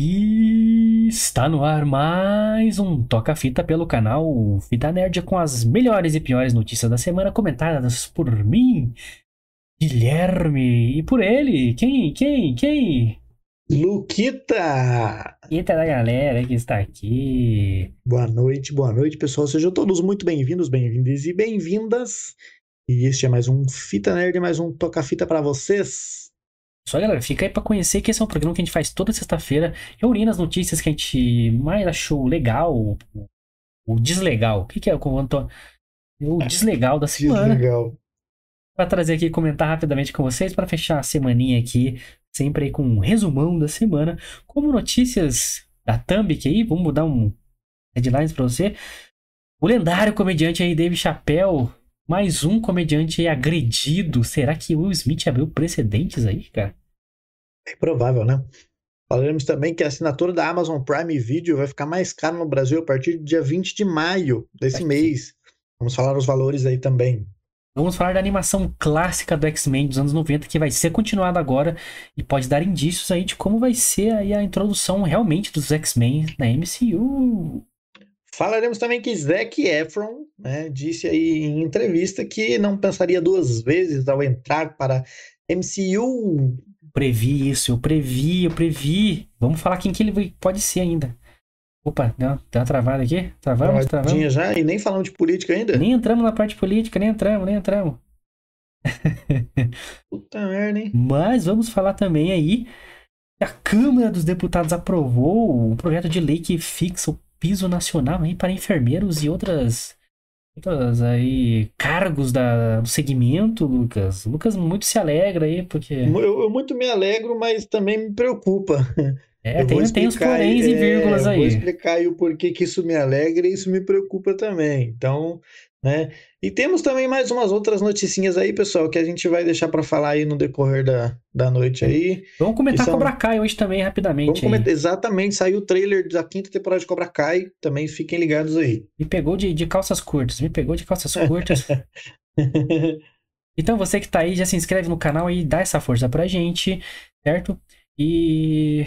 E está no ar mais um Toca-Fita pelo canal Fita Nerd com as melhores e piores notícias da semana comentadas por mim, Guilherme, e por ele, quem, quem, quem? Luquita! Eita da galera que está aqui. Boa noite, boa noite, pessoal. Sejam todos muito bem-vindos, bem-vindas e bem-vindas. E este é mais um Fita Nerd, mais um Toca-Fita para vocês. Só galera, fica aí pra conhecer que esse é um programa que a gente faz toda sexta-feira, reunindo as notícias que a gente mais achou legal, o, deslegal. O que, que é o Antônio? O deslegal da semana. Deslegal. Pra trazer aqui e comentar rapidamente com vocês, para fechar a semaninha aqui, sempre aí com um resumão da semana, como notícias da Thumb aí, vamos dar um headlines pra você. O lendário comediante aí, Dave Chappelle, mais um comediante aí agredido. Será que Will Smith abriu precedentes aí, cara? É provável, né? Falaremos também que a assinatura da Amazon Prime Video vai ficar mais cara no Brasil a partir do dia 20 de maio desse mês. Vamos falar os valores aí também. Vamos falar da animação clássica do X-Men dos anos 90 que vai ser continuada agora e pode dar indícios aí de como vai ser aí a introdução realmente dos X-Men na MCU. Falaremos também que Zac Efron né, disse aí em entrevista que não pensaria duas vezes ao entrar para MCU Previ isso, eu previ, eu previ. Vamos falar quem que ele pode ser ainda. Opa, deu uma, deu uma travada aqui? Travamos, travamos. já e nem falamos de política ainda? Nem entramos na parte política, nem entramos, nem entramos. Puta merda, hein? Mas vamos falar também aí que a Câmara dos Deputados aprovou um projeto de lei que fixa o piso nacional aí para enfermeiros e outras aí cargos da, do segmento, Lucas. Lucas muito se alegra aí, porque. Eu, eu muito me alegro, mas também me preocupa. É, tem, tem os poréns e vírgulas é, aí. Vou explicar aí o porquê que isso me alegra e isso me preocupa também. Então, né? E temos também mais umas outras noticinhas aí, pessoal, que a gente vai deixar para falar aí no decorrer da, da noite aí. Vamos comentar são... Cobra Kai hoje também, rapidamente. Comentar... Exatamente, saiu o trailer da quinta temporada de Cobra Kai, também fiquem ligados aí. Me pegou de, de calças curtas, me pegou de calças curtas. então você que tá aí, já se inscreve no canal e dá essa força pra gente, certo? E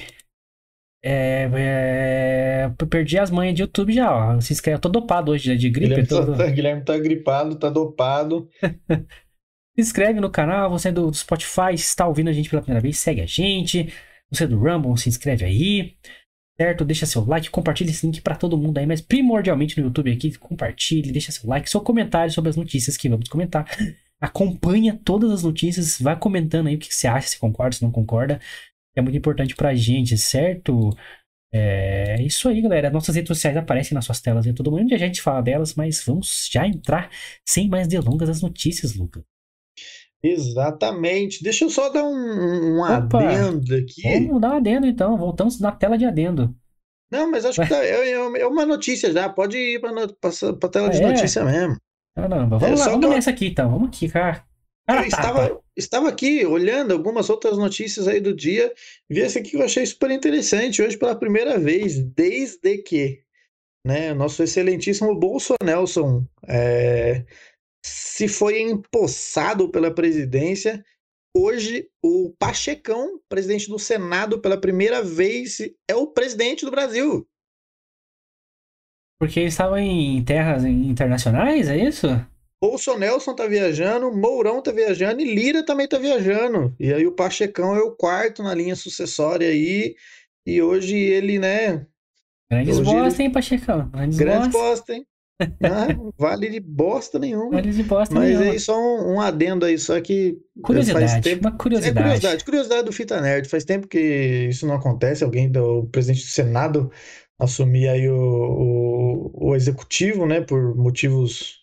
é, é, perdi as manhas de YouTube já, ó. Se inscreve, eu tô dopado hoje de gripe. Guilherme, tô... tá, Guilherme tá gripado, tá dopado. se inscreve no canal, você é do Spotify, se está ouvindo a gente pela primeira vez, segue a gente. Você é do Rumble, se inscreve aí. Certo? Deixa seu like, compartilha esse link para todo mundo aí, mas primordialmente no YouTube aqui, compartilhe, deixa seu like, seu comentário sobre as notícias que vamos comentar. Acompanha todas as notícias, vai comentando aí o que você acha, se concorda, se não concorda é muito importante pra gente, certo? É isso aí, galera. Nossas redes sociais aparecem nas suas telas em todo mundo. A gente fala delas, mas vamos já entrar sem mais delongas as notícias, Lucas. Exatamente. Deixa eu só dar um, um adendo aqui. Vamos dar um adendo então. Voltamos na tela de adendo. Não, mas acho que tá, é, é, uma notícia já. Pode ir para a tela de ah, é? notícia mesmo. Caramba, vamos é, lá, vamos nessa aqui então. Vamos aqui, cara. Eu estava, estava aqui olhando algumas outras notícias aí do dia, vi essa aqui que eu achei super interessante hoje pela primeira vez, desde que né, nosso excelentíssimo Bolsonaro é, se foi empossado pela presidência. Hoje, o Pachecão, presidente do Senado, pela primeira vez, é o presidente do Brasil. Porque ele estava em terras internacionais, é isso? Bolsonelson tá viajando, Mourão tá viajando e Lira também tá viajando. E aí o Pachecão é o quarto na linha sucessória aí. E hoje ele, né? Grandes bosta, ele... hein, Pachecão? Grandes, Grandes bosta. bosta, hein? Ah, vale de bosta nenhuma. Vale de bosta Mas nenhuma. aí só um, um, adendo aí, só que. Curiosidade, tempo... uma curiosidade. É curiosidade. Curiosidade do Fita Nerd. Faz tempo que isso não acontece. Alguém, o presidente do Senado, assumir aí o, o, o executivo, né? Por motivos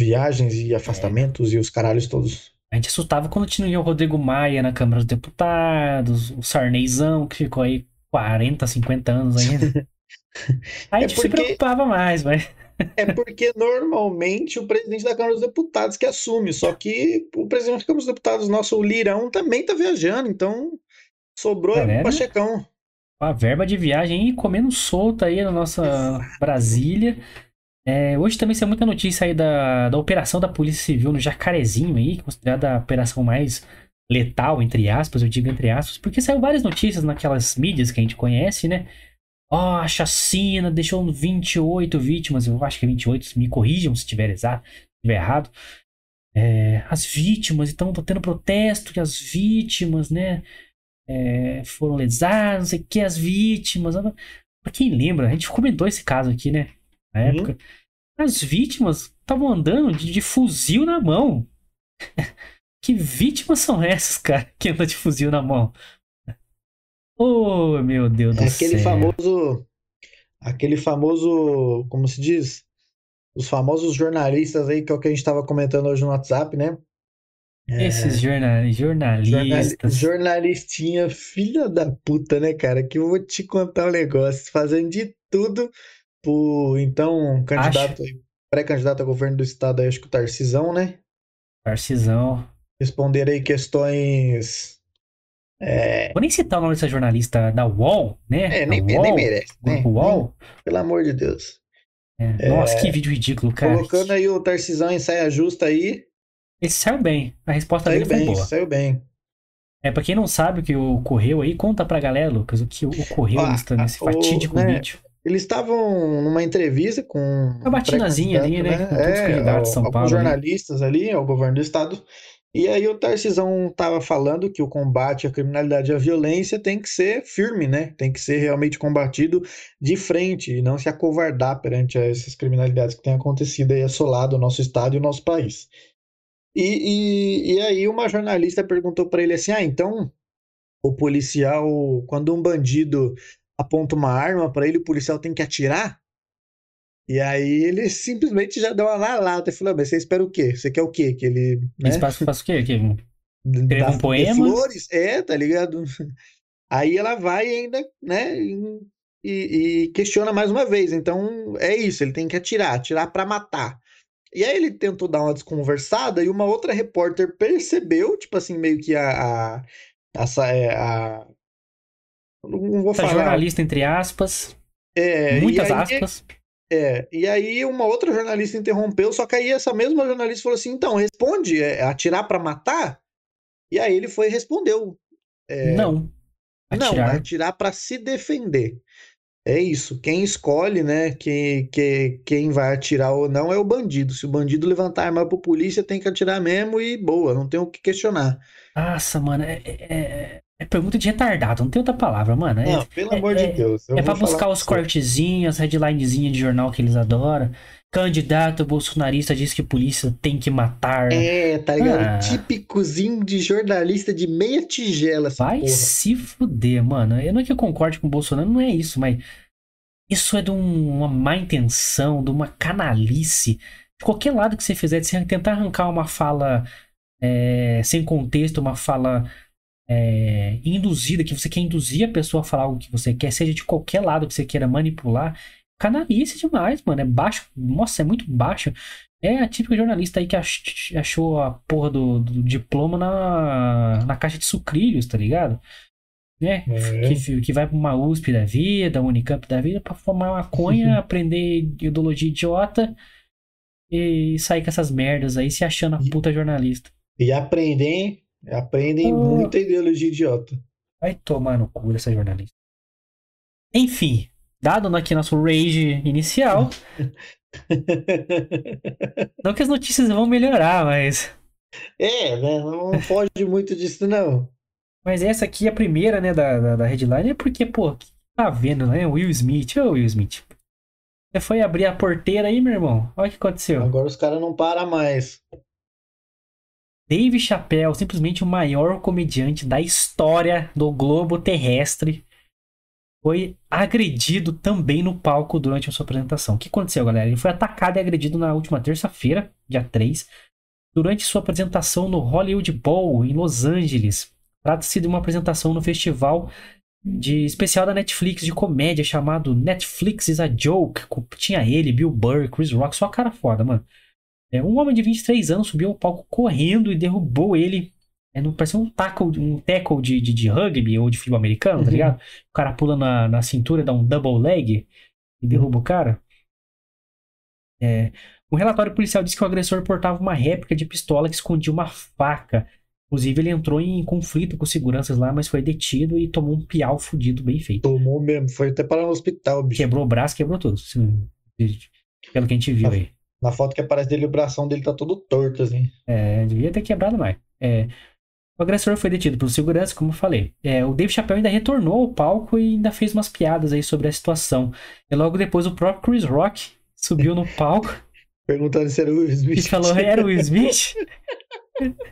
viagens e afastamentos é. e os caralhos todos. A gente assustava quando tinha o Rodrigo Maia na Câmara dos Deputados, o Sarneizão, que ficou aí 40, 50 anos ainda. Aí a gente é porque... se preocupava mais, mas. É porque normalmente o presidente da Câmara dos Deputados que assume, só que o presidente da Câmara dos Deputados, nosso o Lirão, também tá viajando, então sobrou tá o Pachecão. A verba de viagem aí comendo solta aí na nossa Exato. Brasília. É, hoje também saiu muita notícia aí da, da operação da Polícia Civil no Jacarezinho aí, considerada a operação mais letal, entre aspas, eu digo entre aspas, porque saiu várias notícias naquelas mídias que a gente conhece, né? Ó, oh, a chacina deixou 28 vítimas, eu acho que é 28, me corrijam se estiver exato, se estiver errado. É, as vítimas, então tá tendo protesto que as vítimas, né, é, foram lesadas, não sei o que, as vítimas. Pra quem lembra, a gente comentou esse caso aqui, né, na uhum. época. As vítimas estavam andando de, de fuzil na mão. Que vítimas são essas, cara, que andam de fuzil na mão? Oh, meu Deus do é céu. Aquele famoso. Aquele famoso. Como se diz? Os famosos jornalistas aí, que é o que a gente estava comentando hoje no WhatsApp, né? É... Esses jornal... jornalistas. jornalistinha, filha da puta, né, cara? Que eu vou te contar um negócio. Fazendo de tudo pro, então, candidato, pré-candidato a governo do estado acho que o Tarcisão, né? Tarcisão responder aí questões. É... Vou nem citar o nome dessa jornalista da UOL, né? É, nem, UOL, nem merece. Né? UOL. Pelo amor de Deus. É, nossa, é... que vídeo ridículo, cara. Colocando aí o Tarcisão em saia justa aí. Ele saiu bem. A resposta saiu dele bem, foi boa. Saiu bem. É, pra quem não sabe o que ocorreu aí, conta pra galera, Lucas, o que ocorreu ah, nesse fatídico né, vídeo. Eles estavam numa entrevista com. Uma batinazinha ali, né? né? Com todos os candidatos de São Paulo. jornalistas ali, ali, ao governo do estado. E aí o Tarcisão estava falando que o combate à criminalidade e à violência tem que ser firme, né? Tem que ser realmente combatido de frente e não se acovardar perante essas criminalidades que têm acontecido aí assolado o nosso estado e o nosso país. E, e, e aí uma jornalista perguntou para ele assim, ah, então o policial, quando um bandido aponta uma arma para ele, o policial tem que atirar? E aí ele simplesmente já deu uma na lata e falou: Mas você espera o quê? Você quer o quê? Que ele. Né? Espaço faz o quê? Que... Escreva um poema? Flores? É, tá ligado? Aí ela vai ainda, né? E, e, questiona mais uma vez. Então é isso, ele tem que atirar, atirar para matar. E aí ele tentou dar uma desconversada e uma outra repórter percebeu, tipo assim, meio que a. a essa é a. Não vou Essa falar. jornalista, entre aspas. É, muitas aí, aspas. É, e aí uma outra jornalista interrompeu, só que aí essa mesma jornalista falou assim: então, responde, é atirar para matar? E aí ele foi e respondeu: é, Não. Atirar. Não, atirar para se defender. É isso. Quem escolhe, né, que, que, quem vai atirar ou não é o bandido. Se o bandido levantar a arma pro polícia, tem que atirar mesmo e boa, não tem o que questionar. Nossa, mano, é, é, é é pergunta de retardado, não tem outra palavra, mano. É, não, pelo é, amor de é, Deus. é pra buscar os cortezinhos, as headlinezinhas de jornal que eles adoram. Candidato bolsonarista diz que polícia tem que matar. É, tá ligado? Ah. Típicozinho de jornalista de meia tigela. Vai porra. se fuder, mano. Eu não é que eu concorde com o Bolsonaro, não é isso, mas isso é de um, uma má intenção, de uma canalice. De qualquer lado que você fizer, de você tentar arrancar uma fala é, sem contexto, uma fala é, induzida, que você quer induzir a pessoa a falar algo que você quer, seja de qualquer lado que você queira manipular, canalice demais, mano. É baixo. Nossa, é muito baixo. É a típica jornalista aí que achou a porra do, do diploma na, na caixa de sucrilhos, tá ligado? Né? É. Que, que vai pra uma USP da vida, Unicamp da vida, pra formar maconha, aprender ideologia idiota e sair com essas merdas aí se achando a puta jornalista. E aprender Aprendem oh. muita ideologia idiota. Vai tomar no cu essa jornalista. Enfim, dado aqui nosso rage inicial. não que as notícias vão melhorar, mas. É, né? Não foge muito disso, não. Mas essa aqui, a primeira, né, da, da, da headline, é porque, pô, tá vendo, né? Will Smith, ô Will Smith. Você foi abrir a porteira aí, meu irmão? Olha o que aconteceu. Agora os caras não param mais. Dave Chappelle, simplesmente o maior comediante da história do globo terrestre, foi agredido também no palco durante a sua apresentação. O que aconteceu, galera? Ele foi atacado e agredido na última terça-feira, dia 3, durante sua apresentação no Hollywood Bowl, em Los Angeles. Trata-se de uma apresentação no festival de especial da Netflix de comédia chamado Netflix is a Joke. Tinha ele, Bill Burr, Chris Rock, só cara foda, mano. É, um homem de 23 anos subiu ao palco correndo e derrubou ele. É, não, parecia um tackle, um tackle de, de, de rugby ou de futebol americano, tá uhum. tá ligado? O cara pula na, na cintura, dá um double leg e derruba o cara. É, o relatório policial diz que o agressor portava uma réplica de pistola que escondia uma faca Inclusive, ele entrou em conflito com seguranças lá, mas foi detido e tomou um piau fudido bem feito. Tomou mesmo, foi até parar no hospital, bicho. Quebrou o braço, quebrou tudo. Pelo que a gente viu Ah. aí. Na foto que aparece dele, o bração dele tá todo torto, assim. É, devia ter quebrado mais. É, o agressor foi detido por segurança, como eu falei. É, o Dave Chappelle ainda retornou ao palco e ainda fez umas piadas aí sobre a situação. E logo depois o próprio Chris Rock subiu no palco Perguntando se era o Will e Smith. falou: era o Will Smith?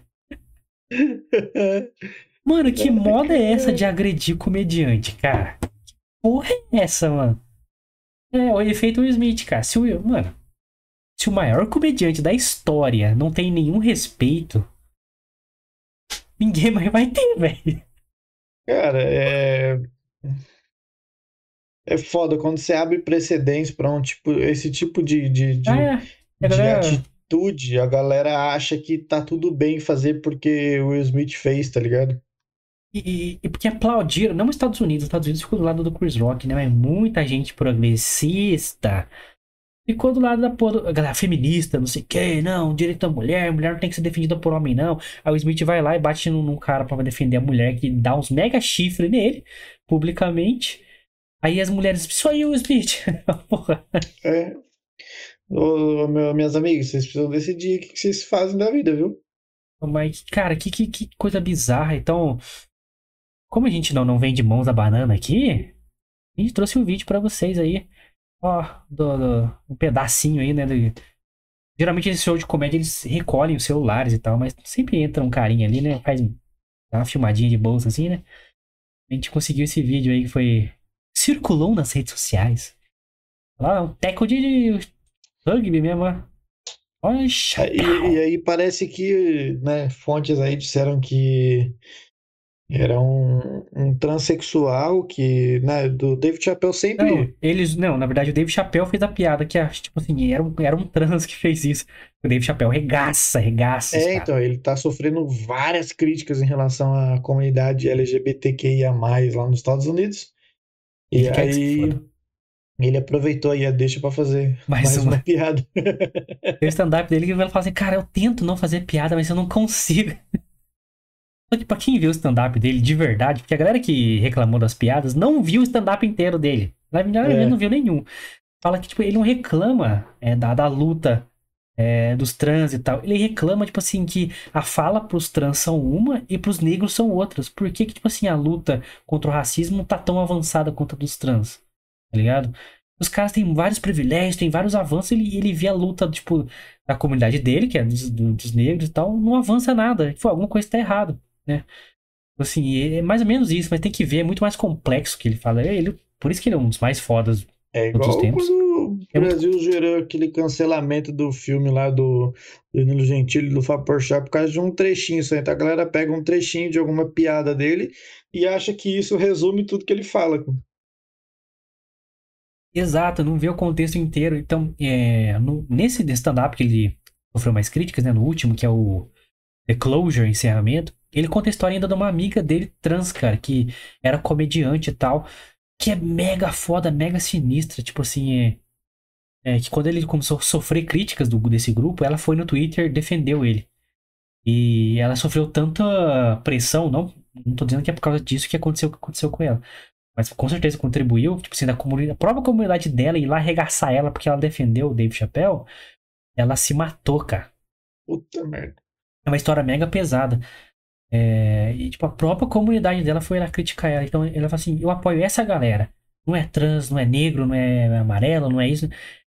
Mano, que moda é essa de agredir comediante, cara? Que porra é essa, mano? É, o efeito Will Smith, cara. Se o, mano, se o maior comediante da história não tem nenhum respeito, ninguém mais vai ter, velho. Cara, é. É foda quando você abre precedentes pra um tipo, esse tipo de, de, de, Ah, é. De galera- atitude, a galera acha que tá tudo bem fazer porque o Will Smith fez, tá ligado? E, e- e porque aplaudiram, não os Estados Unidos, os Estados Unidos ficou do lado do Chris Rock, né? Mas muita gente progressista ficou do lado da porra, a galera feminista, não sei o que, não, direito da mulher, mulher não tem que ser defendida por homem, não. Aí o Smith vai lá e bate num, num cara pra defender a mulher, que dá uns mega chifre nele, publicamente. Aí as mulheres, isso aí, o Smith. Porra. É. Ô, meu- minhas amigas, vocês precisam decidir o que vocês fazem da vida, viu? Mas, cara, que, que, que coisa bizarra. Então, como a gente não, não vende mãos da banana aqui, a gente trouxe um vídeo pra vocês aí. Ó, do, do- um pedacinho aí, né? do- Geralmente esse show de comédia eles recolhem os celulares e tal, mas sempre entra um carinha ali, né? Faz um- dá uma filmadinha de bolsa assim, né? A gente conseguiu esse vídeo aí que foi. Circulou nas redes sociais. Lá, um teco de rugby mesmo, ó. Olha, E, chapéu. e aí parece que, né, fontes aí disseram que era um, um transexual que, né, do David Chappelle sempre... Não, eles. Não, na verdade o Dave Chappelle fez a piada que, ah, tipo assim, era um, era um trans que fez isso. O Dave Chappelle regaça, regaça. É, caras. então, ele tá sofrendo várias críticas em relação à comunidade LGBTQIA+, lá nos Estados Unidos. E Ele aí ele aproveitou aí a deixa pra fazer Mais mais uma. uma piada. Tem o stand-up dele que ele fala assim, cara, eu tento não fazer piada, mas eu não consigo. Só que pra quem viu o stand-up dele de verdade, porque a galera que reclamou das piadas não viu o stand-up inteiro dele. Na verdade, É. ele não viu nenhum. Fala que, tipo, ele não reclama é, da, da luta é, dos trans e tal. Ele reclama, tipo assim, que a fala pros trans são uma e pros negros são outras. Por que, que tipo assim, a luta contra o racismo tá tão avançada quanto a dos trans? Tá ligado? Os caras têm vários privilégios, têm vários avanços, ele, ele vê a luta, tipo, da comunidade dele, que é dos, do- dos negros e tal, não avança nada. Tipo, alguma coisa tá errado, né? Assim, é mais ou menos isso, mas tem que ver, é muito mais complexo que ele fala. Ele, por isso que ele é um dos mais fodas. É igual tempos. quando o É muito- Brasil gerou aquele cancelamento do filme lá do do Danilo Gentili, do Fábio Porchat, por causa de um trechinho só. Então a galera pega um trechinho de alguma piada dele e acha que isso resume tudo que ele fala. Exato, não vê o contexto inteiro. Então, é, no- nesse stand-up que ele sofreu mais críticas, né? No último, que é o The Closure, encerramento, ele conta a história ainda de uma amiga dele trans, cara, que era comediante e tal, que é mega foda, mega sinistra. Tipo assim, é, é que quando ele começou a sofrer críticas do, desse grupo, ela foi no Twitter, defendeu ele. E ela sofreu tanta pressão, não, não tô dizendo que é por causa disso que aconteceu o que aconteceu com ela. Mas com certeza contribuiu, tipo assim, da comunidade, a própria comunidade dela ir lá arregaçar ela porque ela defendeu o Dave Chappelle, ela se matou, cara. Puta merda. É uma história mega pesada. É, e, tipo, a própria comunidade dela foi lá criticar ela. Então, ela fala assim: eu apoio essa galera. Não é trans, não é negro, não é amarelo, não é isso.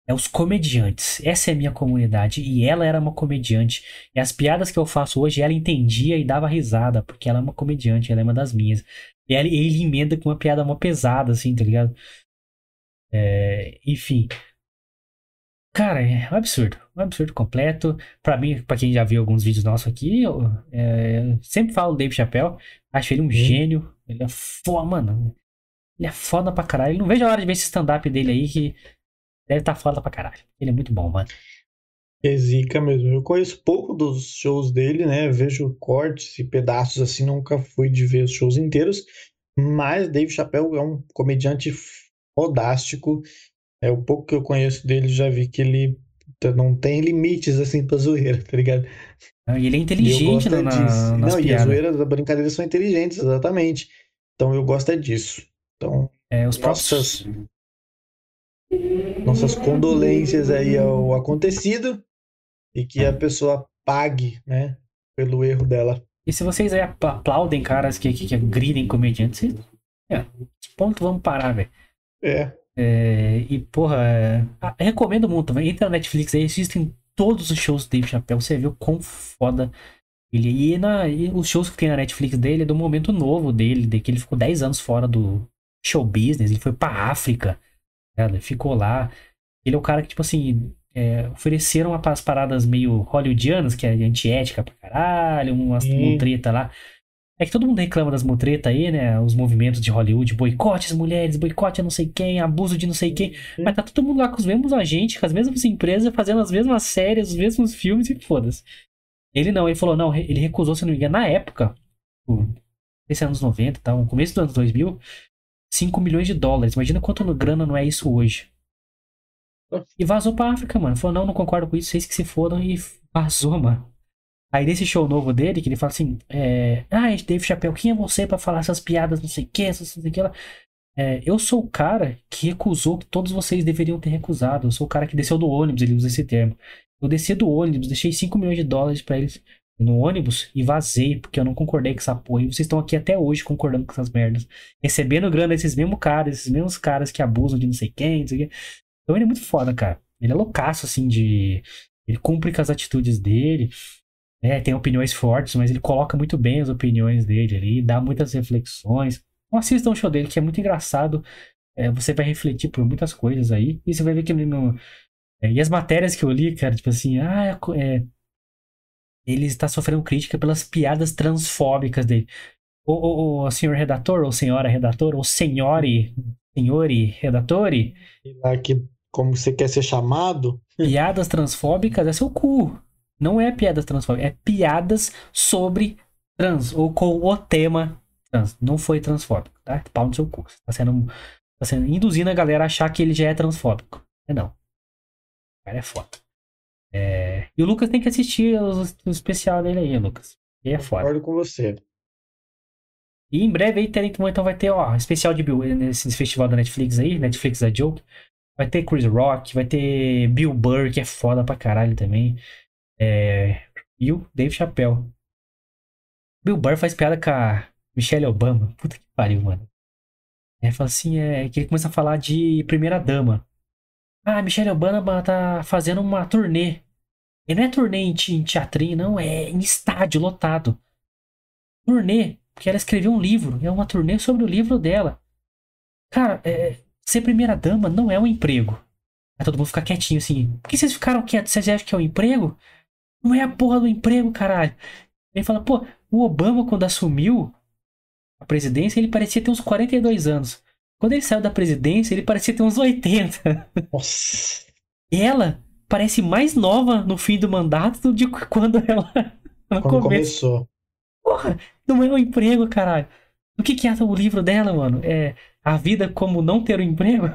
É os comediantes. Essa é a minha comunidade. E ela era uma comediante. E as piadas que eu faço hoje, ela entendia e dava risada, porque ela é uma comediante, ela é uma das minhas. E ela- ele emenda com uma piada mó pesada, assim, tá ligado? É, enfim. Cara, é um absurdo. Um absurdo completo. Pra mim, pra quem já viu alguns vídeos nossos aqui, eu, é, eu sempre falo do Dave Chappelle. Acho ele um gênio. Ele é foda, mano. Ele é foda pra caralho. Não vejo a hora de ver esse stand-up dele aí que deve estar foda pra caralho. Ele é muito bom, mano. É zica mesmo. Eu conheço pouco dos shows dele, né? Vejo cortes e pedaços assim, nunca fui de ver os shows inteiros. Mas Dave Chappelle é um comediante fodástico. É o pouco que eu conheço dele, já vi que ele não tem limites assim pra zoeira, tá ligado? E ele é inteligente na, nas Não, piadas. e as zoeiras, as brincadeiras são inteligentes, exatamente. Então eu gosto é disso. Então, é, os nossas, próprios... nossas condolências aí ao acontecido e que a pessoa pague, né, pelo erro dela. E se vocês aí aplaudem caras que, que, que agridem comediantes, é, ponto vamos parar, velho. É. é. E, porra, é, recomendo muito, entra na Netflix aí, existem todos os shows do Dave Chappelle, você viu quão foda ele e, na, e os shows que tem na Netflix dele é do momento novo dele, de que ele ficou 10 anos fora do show business, ele foi pra África, né, ficou lá. Ele é o cara que, tipo assim, é, ofereceram umas paradas meio hollywoodianas, que é antiética pra caralho, umas hum. treta lá. É que todo mundo reclama das mutretas aí, né? Os movimentos de Hollywood, boicote as mulheres, boicote a não sei quem, abuso de não sei quem. Uhum. Mas tá todo mundo lá com os mesmos agentes, com as mesmas empresas, fazendo as mesmas séries, os mesmos filmes e foda-se. Ele não, ele falou, não, ele recusou, se não me engano, na época, esse anos 90, tá? No começo dos anos 2000, 5 milhões de dólares. Imagina quanto grana não é isso hoje. E vazou pra África, mano. Falou, não, não concordo com isso, vocês que se fodam e vazou, mano. Aí nesse show novo dele, que ele fala assim, é... Ah, Dave Chappelle, quem é você para falar essas piadas, não sei o que, essas, não sei o que lá. É, eu sou o cara que recusou que todos vocês deveriam ter recusado. Eu sou o cara que desceu do ônibus, ele usa esse termo. Eu desci do ônibus, deixei 5 milhões de dólares para eles no ônibus e vazei, porque eu não concordei com essa porra. E vocês estão aqui até hoje concordando com essas merdas. Recebendo grana desses mesmos caras, esses mesmos caras que abusam de não sei quem, não sei quê. Então ele é muito foda, cara. Ele é loucaço, assim, de. Ele cumpre com as atitudes dele. Né? Tem opiniões fortes, mas ele coloca muito bem as opiniões dele ali, dá muitas reflexões. Então assistam o show dele, que é muito engraçado. É, você vai refletir por muitas coisas aí. E você vai ver que ele não. É, e as matérias que eu li, cara, tipo assim, ah, é, ele está sofrendo crítica pelas piadas transfóbicas dele. O, o, o senhor redator, ou senhora redator, ou senhore, senhore redatore. Lá que como você quer ser chamado. Piadas transfóbicas é seu cu. Não é piadas transfóbicas, é piadas sobre trans, ou com o tema trans. Não foi transfóbico, tá? Pau no seu cu. Tá sendo, tá sendo induzindo a galera a achar que ele já é transfóbico. É não. O cara é foda. É... E o Lucas tem que assistir o, o especial dele aí, Lucas. E é foda. Concordo com você. E em breve aí tem, então vai ter, ó, especial de Bill nesse festival da Netflix aí, Netflix da Joke. Vai ter Chris Rock, vai ter Bill Burr, que é foda pra caralho também. É, e o Dave Chappelle. Bill Burr faz piada com a Michelle Obama. Puta que pariu, mano. É, fala assim, é, que ele começa a falar de primeira dama. Ah, Michelle Obama tá fazendo uma turnê. E não é turnê em, teatrinho, não, é em estádio lotado. Turnê, porque ela escreveu um livro. É uma turnê sobre o livro dela. Cara, é, ser primeira dama não é um emprego. Aí todo mundo fica quietinho assim. Por que vocês ficaram quietos? Vocês acham que é um emprego? Não é a porra do emprego, caralho. Ele fala, pô, o Obama, quando assumiu a presidência, ele parecia ter uns 42 anos. Quando ele saiu da presidência, ele parecia ter uns 80. Nossa. Ela parece mais nova no fim do mandato do que quando ela. quando começou. Porra, não é um emprego, caralho. O que, que é o livro dela, mano? É A Vida Como Não Ter um Emprego?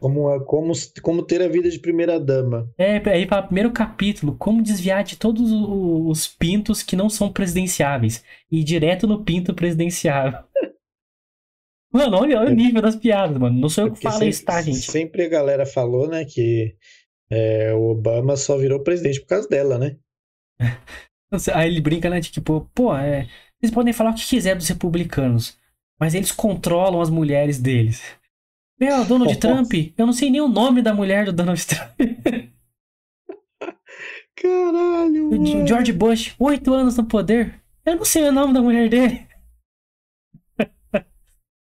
Como, como, como ter a vida de primeira dama. É, aí para o primeiro capítulo, como desviar de todos os pintos que não são presidenciáveis. E ir direto no pinto presidenciável. Mano, olha, olha o nível das piadas, mano. Não sou eu que falo isso, tá, gente? Sempre a galera falou, né, que é, o Obama só virou presidente por causa dela, né? Aí ele brinca, né, de tipo, pô, é, eles podem falar o que quiser dos republicanos, mas eles controlam as mulheres deles. Meu, Donald Trump, eu não sei nem o nome da mulher do Donald Trump. Caralho. O George Bush, oito anos no poder. Eu não sei o nome da mulher dele.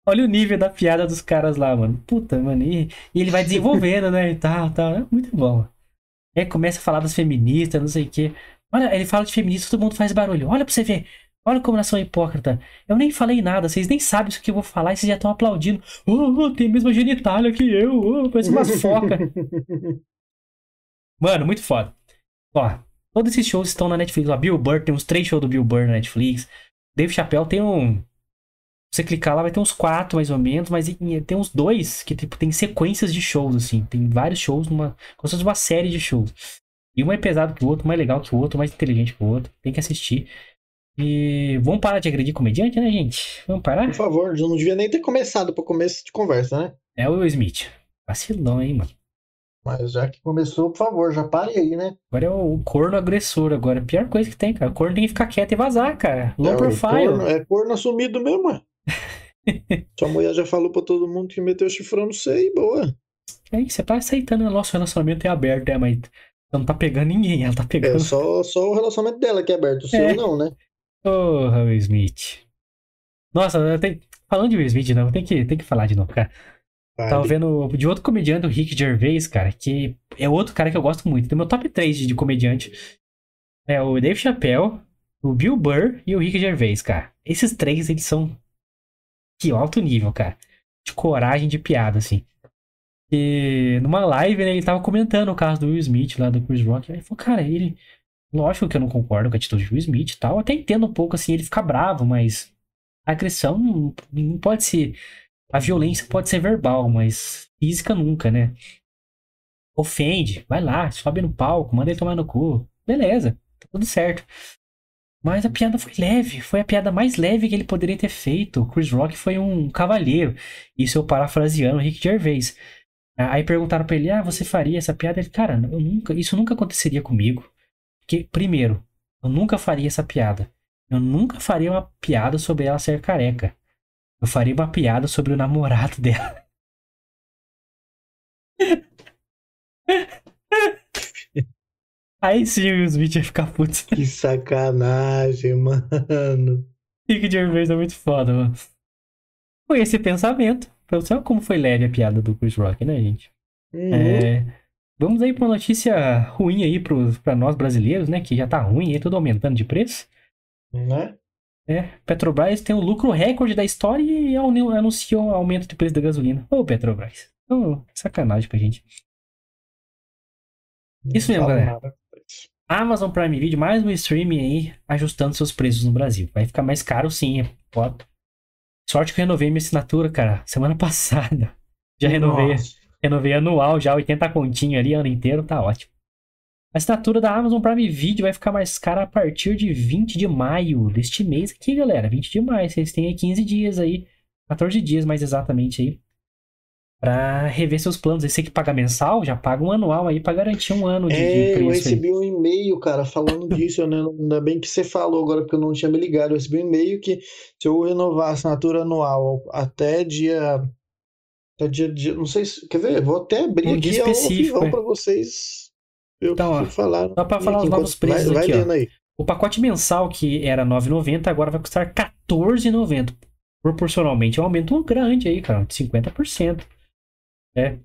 Olha o nível da piada dos caras lá, mano. Puta, mano. E, e ele vai desenvolvendo, né? E tal, tal. É muito bom. Aí começa a falar das feministas, não sei o quê. Olha, ele fala de feminista, todo mundo faz barulho. Olha pra você ver. Olha como nação hipócrita. Eu nem falei nada, vocês nem sabem o que eu vou falar e vocês já estão aplaudindo. Oh, tem a mesma genitália que eu. Oh, parece uma foca. Mano, muito foda. Ó, todos esses shows estão na Netflix. Ó, Bill Burr, tem uns três shows do Bill Burr na Netflix. Dave Chappelle tem um. Você clicar lá, vai ter uns quatro mais ou menos, mas tem uns dois que tipo, tem sequências de shows, assim. Tem vários shows numa. Como se fosse uma série de shows. E um é pesado que o outro, mais legal que o outro, mais inteligente que o outro. Tem que assistir. E vamos parar de agredir comediante, né, gente? Vamos parar? Por favor, eu não devia nem ter começado para começo de conversa, né? É o Will Smith. Vacilão, hein, mano. Mas já que começou, por favor, já pare aí, né? Agora é o corno agressor agora. A pior coisa que tem, cara. O corno tem que ficar quieto e vazar, cara. Low é, profile. Corno, é corno assumido mesmo, é. Sua mulher já falou pra todo mundo que meteu chifrão no sei, boa. É isso, você tá aceitando, né? Nosso relacionamento é aberto, é, mas não tá pegando ninguém, ela tá pegando. É só, só o relacionamento dela que é aberto, o seu é. não, né? Porra, Will Smith. Nossa, tenho... falando de Will Smith, não, tem que, tem que falar de novo, cara. Vale. Tava vendo de outro comediante, o Rick Gervais, cara, que é outro cara que eu gosto muito. Tem meu top 3 de, comediante. É o Dave Chappelle, o Bill Burr e o Rick Gervais, cara. Esses três, eles são que alto nível, cara. De coragem de piada, assim. E numa live, né, ele tava comentando o caso do Will Smith lá do Chris Rock. Ele falou, cara, ele. Lógico que eu não concordo com a atitude do Smith e tal. Até entendo um pouco assim, ele fica bravo, mas a agressão não, não pode ser. A violência pode ser verbal, mas física nunca, né? Ofende, vai lá, sobe no palco, manda ele tomar no cu. Beleza, tá tudo certo. Mas a piada foi leve, foi a piada mais leve que ele poderia ter feito. O Chris Rock foi um cavalheiro. Isso eu parafraseando o Rick Gervais. Aí perguntaram pra ele: Ah, você faria essa piada? Ele, cara, eu nunca, isso nunca aconteceria comigo. Porque, primeiro, eu nunca faria essa piada. Eu nunca faria uma piada sobre ela ser careca. Eu faria uma piada sobre o namorado dela. Aí sim o Smith ia ficar puto. Que sacanagem, mano. Rick Gervais é muito foda, mano. Foi esse pensamento. Ver como foi leve a piada do Chris Rock, né, gente? Uhum. É, vamos aí pra uma notícia ruim aí pra nós brasileiros, né? Que já tá ruim aí, tudo aumentando de preço. Né? É, Petrobras tem o lucro recorde da história e anunciou um aumento de preço da gasolina. Ô, Petrobras. Oh, sacanagem pra gente. Isso mesmo, galera. Amazon Prime Video, mais um streaming aí, ajustando seus preços no Brasil. Vai ficar mais caro sim, pode. Sorte que eu renovei minha assinatura, cara, semana passada. Já renovei. Nossa. Renovei anual, já 80 continho ali, ano inteiro, tá ótimo. A assinatura da Amazon Prime Video vai ficar mais cara a partir de 20 de maio deste mês aqui, galera. 20 de maio, vocês têm aí 15 dias aí, 14 dias mais exatamente aí, para rever seus planos. Esse que paga mensal, já paga um anual aí para garantir um ano de, é, de. Eu recebi aí. um e-mail, cara, falando disso, né? Ainda bem que você falou agora, porque eu não tinha me ligado. Eu recebi um e-mail que se eu renovar a assinatura anual até dia. Até dia, dia não sei se. Quer ver? Vou até abrir um aqui específico, é. para vocês. Eu então, ó, falar. Só para falar os novos preços vai, aqui, vai ó. O pacote mensal que era R$ 9,90 agora vai custar R$ 14,90. Proporcionalmente é um aumento grande aí, cara, de 50%. É.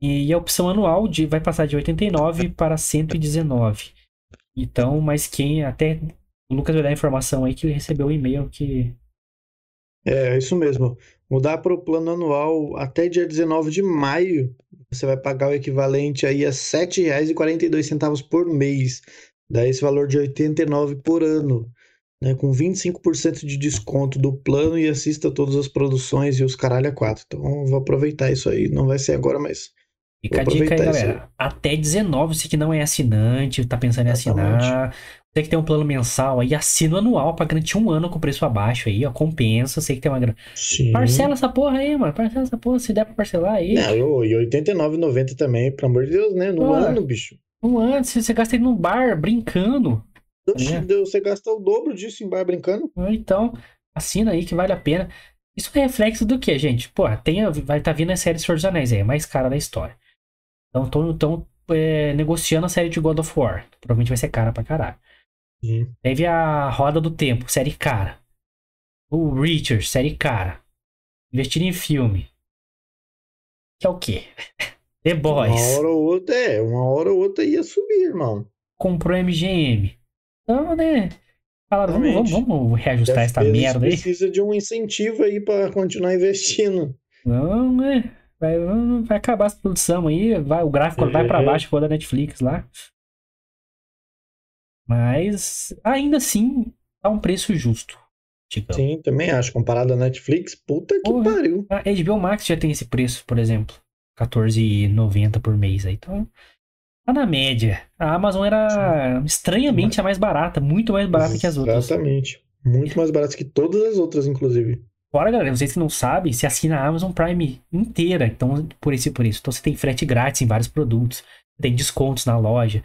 E a opção anual de, vai passar de 89 para 119. Então, mas quem até. O Lucas vai dar a informação aí que ele recebeu o um e-mail que. É, isso mesmo. Mudar para o plano anual até dia 19 de maio, você vai pagar o equivalente aí a R$ 7,42 por mês. Dá esse valor de 89 por ano né, com 25% de desconto do plano e assista todas as produções e os caralho a quatro. Então vou aproveitar isso aí. Não vai ser agora, mas. Fica a dica aí, galera. Aí. Até 19, você que não é assinante, tá pensando em Exatamente. assinar. Você que tem um plano mensal aí, assina o anual pra garantir um ano com preço abaixo aí, ó. Compensa. Você que tem uma grana. Parcela essa porra aí, mano. Parcela essa porra, se der pra parcelar aí. Não, e R$89,90 também, pelo amor de Deus, né? No ano, bicho. Um ano, se você gasta aí num bar brincando. É. Você gasta o dobro disso em bar brincando. Então, assina aí que vale a pena. Isso é reflexo do que, gente? Pô, tem, vai estar tá vindo a série Senhor dos Anéis aí, é mais cara da história. Então, estão é, negociando a série de God of War. Provavelmente vai ser cara pra caralho. Sim. Teve a Roda do Tempo, série cara. O Richard, série cara. Investir em filme. Que é o quê? The Boys. Uma hora ou outra, é. Uma hora ou outra ia subir, irmão. Comprou MGM. Então, né? Falaram, vamos, vamos, vamos, reajustar essa merda aí. Precisa de um incentivo aí para continuar investindo. Não, né? Vai, vai acabar essa produção aí, vai, o gráfico vai para baixo for da Netflix lá. Mas ainda assim, tá um preço justo. Digamos. Sim, também acho. Comparado à Netflix, puta que Porra. pariu. A HBO Max já tem esse preço, por exemplo. R$14,90 por mês aí. Então, tá na média. A Amazon era estranhamente a mais barata, muito mais barata que as outras. Exatamente. Muito mais barato que todas as outras, inclusive. Fora, galera, vocês que não sabem, você assina a Amazon Prime inteira, então por isso e por isso. Então você tem frete grátis em vários produtos, tem descontos na loja,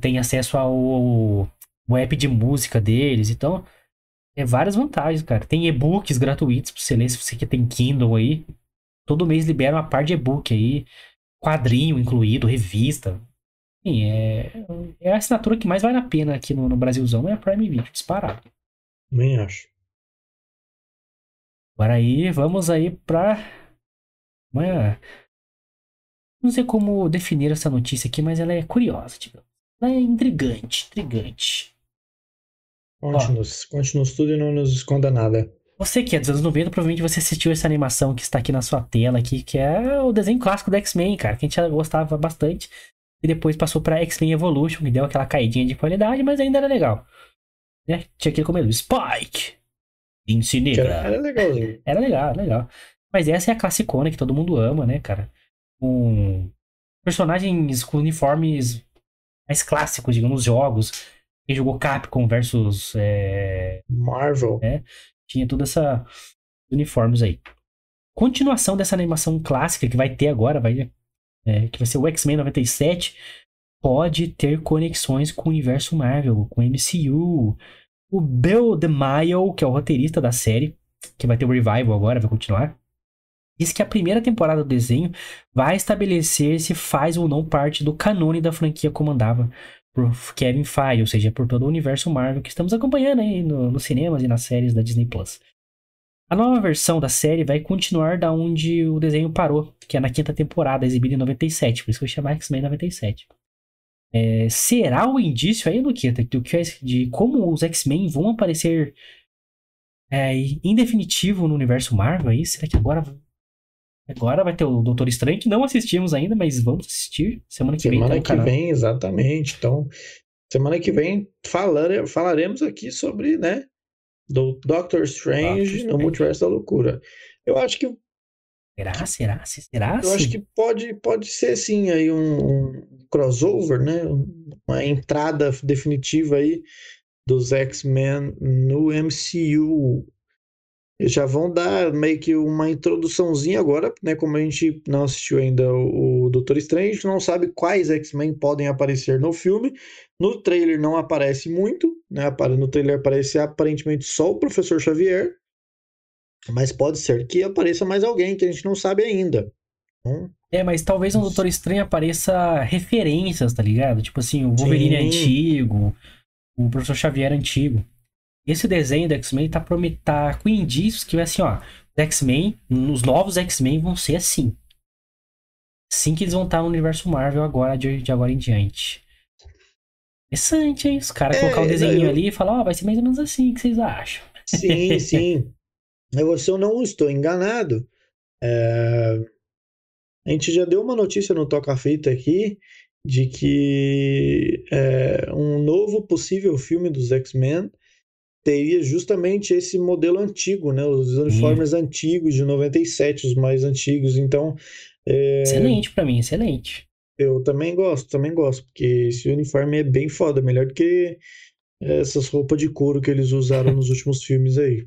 tem acesso ao, ao app de música deles, então é várias vantagens, cara. Tem e-books gratuitos pra você ler se você que tem Kindle aí. Todo mês libera uma par de e-book aí, quadrinho incluído, revista. Enfim, é, é a assinatura que mais vale a pena aqui no, no Brasilzão, é a Prime Video, disparado. Nem acho. Agora aí, vamos aí pra. Uma... Não sei como definir essa notícia aqui, mas ela é curiosa, tipo. É intrigante, intrigante. Conte-nos, conte-nos tudo e não nos esconda nada. Você que é dos anos 90, provavelmente você assistiu essa animação que está aqui na sua tela aqui, que é o desenho clássico do X-Men, cara, que a gente já gostava bastante. E depois passou pra X-Men Evolution, que deu aquela caidinha de qualidade, mas ainda era legal. Né? Tinha aquele começo, Spike! Era, era legalzinho. Era legal, era legal. Mas essa é a classicona que todo mundo ama, né, cara? Com personagens com uniformes mais clássicos, digamos, jogos. Quem jogou Capcom versus. é, Marvel. É. tinha toda essa uniformes aí. Continuação dessa animação clássica que vai ter agora, vai, é, que vai ser o X-Men 97, pode ter conexões com o universo Marvel, com o MCU. O Bill DeMaio, que é o roteirista da série, que vai ter o revival agora, vai continuar, diz que a primeira temporada do desenho vai estabelecer se faz ou não parte do canone da franquia comandada por Kevin Feige, ou seja, por todo o universo Marvel que estamos acompanhando aí no- nos cinemas e nas séries da Disney Plus. A nova versão da série vai continuar da onde o desenho parou, que é na quinta temporada, exibida em 97, por isso que eu chamo X-Men 97. É, será o indício aí, Luqueta, do que, de como os X-Men vão aparecer é, em definitivo no universo Marvel aí? Será que agora, agora vai ter o Doutor Estranho, que não assistimos ainda, mas vamos assistir semana que vem. tá Semana no que canal. vem, exatamente. Então, semana que vem falare, falaremos aqui sobre, né, do Doctor Strange Doctor no Strange. Multiverso da Loucura. Eu acho que Será? Será? Será? eu acho sim? que pode, pode ser sim aí um, um crossover, né? Uma entrada definitiva aí dos X-Men no MCU. Já vão dar meio que uma introduçãozinha agora, né? Como a gente não assistiu ainda o, o Doutor Estrange, a gente não sabe quais X-Men podem aparecer no filme. No trailer não aparece muito, né? No trailer aparece aparentemente só o Professor Xavier. Mas pode ser que apareça mais alguém que a gente não sabe ainda. Então, É, mas talvez no. Doutor Estranho apareça referências, tá ligado? Tipo assim, o Wolverine Sim. antigo, o Professor Xavier antigo. Esse desenho do X-Men tá, tá com indícios que vai assim, ó. Os X-Men, os novos X-Men vão ser assim. Assim que eles vão estar no universo Marvel agora, de, de agora em diante. Interessante, hein? Os caras É, colocar o desenho eu- ali e falar, ó, vai ser mais ou menos assim, o que vocês acham? Sim, sim. Mas Se eu não estou enganado, é, a gente já deu uma notícia no Toca Fita aqui de que é, um novo possível filme dos X-Men teria justamente esse modelo antigo, né? Os uniformes antigos de 97, os mais antigos. Então, é, Excelente pra mim, excelente. eu também gosto, também gosto, porque esse uniforme é bem foda, melhor do que essas roupas de couro que eles usaram nos últimos filmes aí.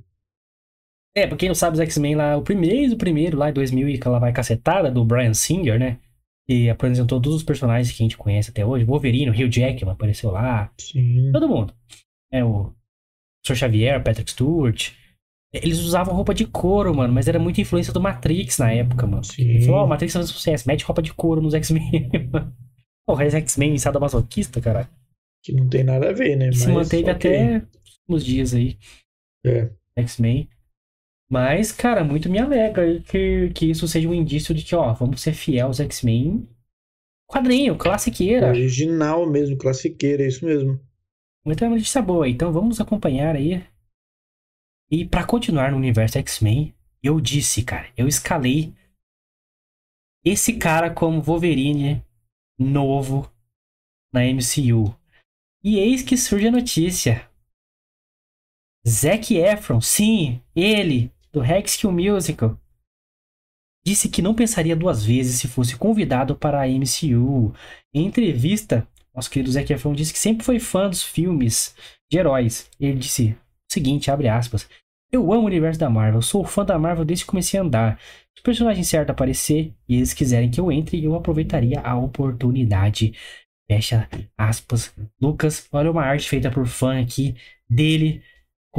É, pra quem não sabe, os X-Men lá, o primeiro, o primeiro lá em 2000 e aquela vai cacetada do Brian Singer, né? Que apresentou todos os personagens que a gente conhece até hoje. Wolverine, o Hugh Jackman apareceu lá. Sim. Todo mundo. É, o Sr. Xavier, Patrick Stewart. Eles usavam roupa de couro, mano, mas era muita influência do Matrix na época, mano. Sim. Ele falou, ó, Matrix faz sucesso, mete roupa de couro nos X-Men. Porra, esse X-Men sadomasoquista, caralho. Que não tem nada a ver, né? E se Mas, manteve ok. até uns dias aí. É. X-Men. Mas, cara, muito me alegra que, que isso seja um indício de que, ó, vamos ser fiel aos X-Men. Quadrinho, classiqueira. Original mesmo, classiqueira, é isso mesmo. Muito é uma notícia boa. Então vamos acompanhar aí. E pra continuar no universo X-Men, eu disse, cara, eu escalei esse cara como Wolverine novo na MCU. E eis que surge a notícia. Zac Efron, sim, ele, do Rex Kill Musical, disse que não pensaria duas vezes se fosse convidado para a MCU. Em entrevista, nosso querido Zac Efron disse que sempre foi fã dos filmes de heróis. Ele disse o seguinte, abre aspas, eu amo o universo da Marvel, sou fã da Marvel desde que comecei a andar. Se o personagem certo aparecer e eles quiserem que eu entre, eu aproveitaria a oportunidade. Fecha aspas. Lucas, olha uma arte feita por fã aqui dele,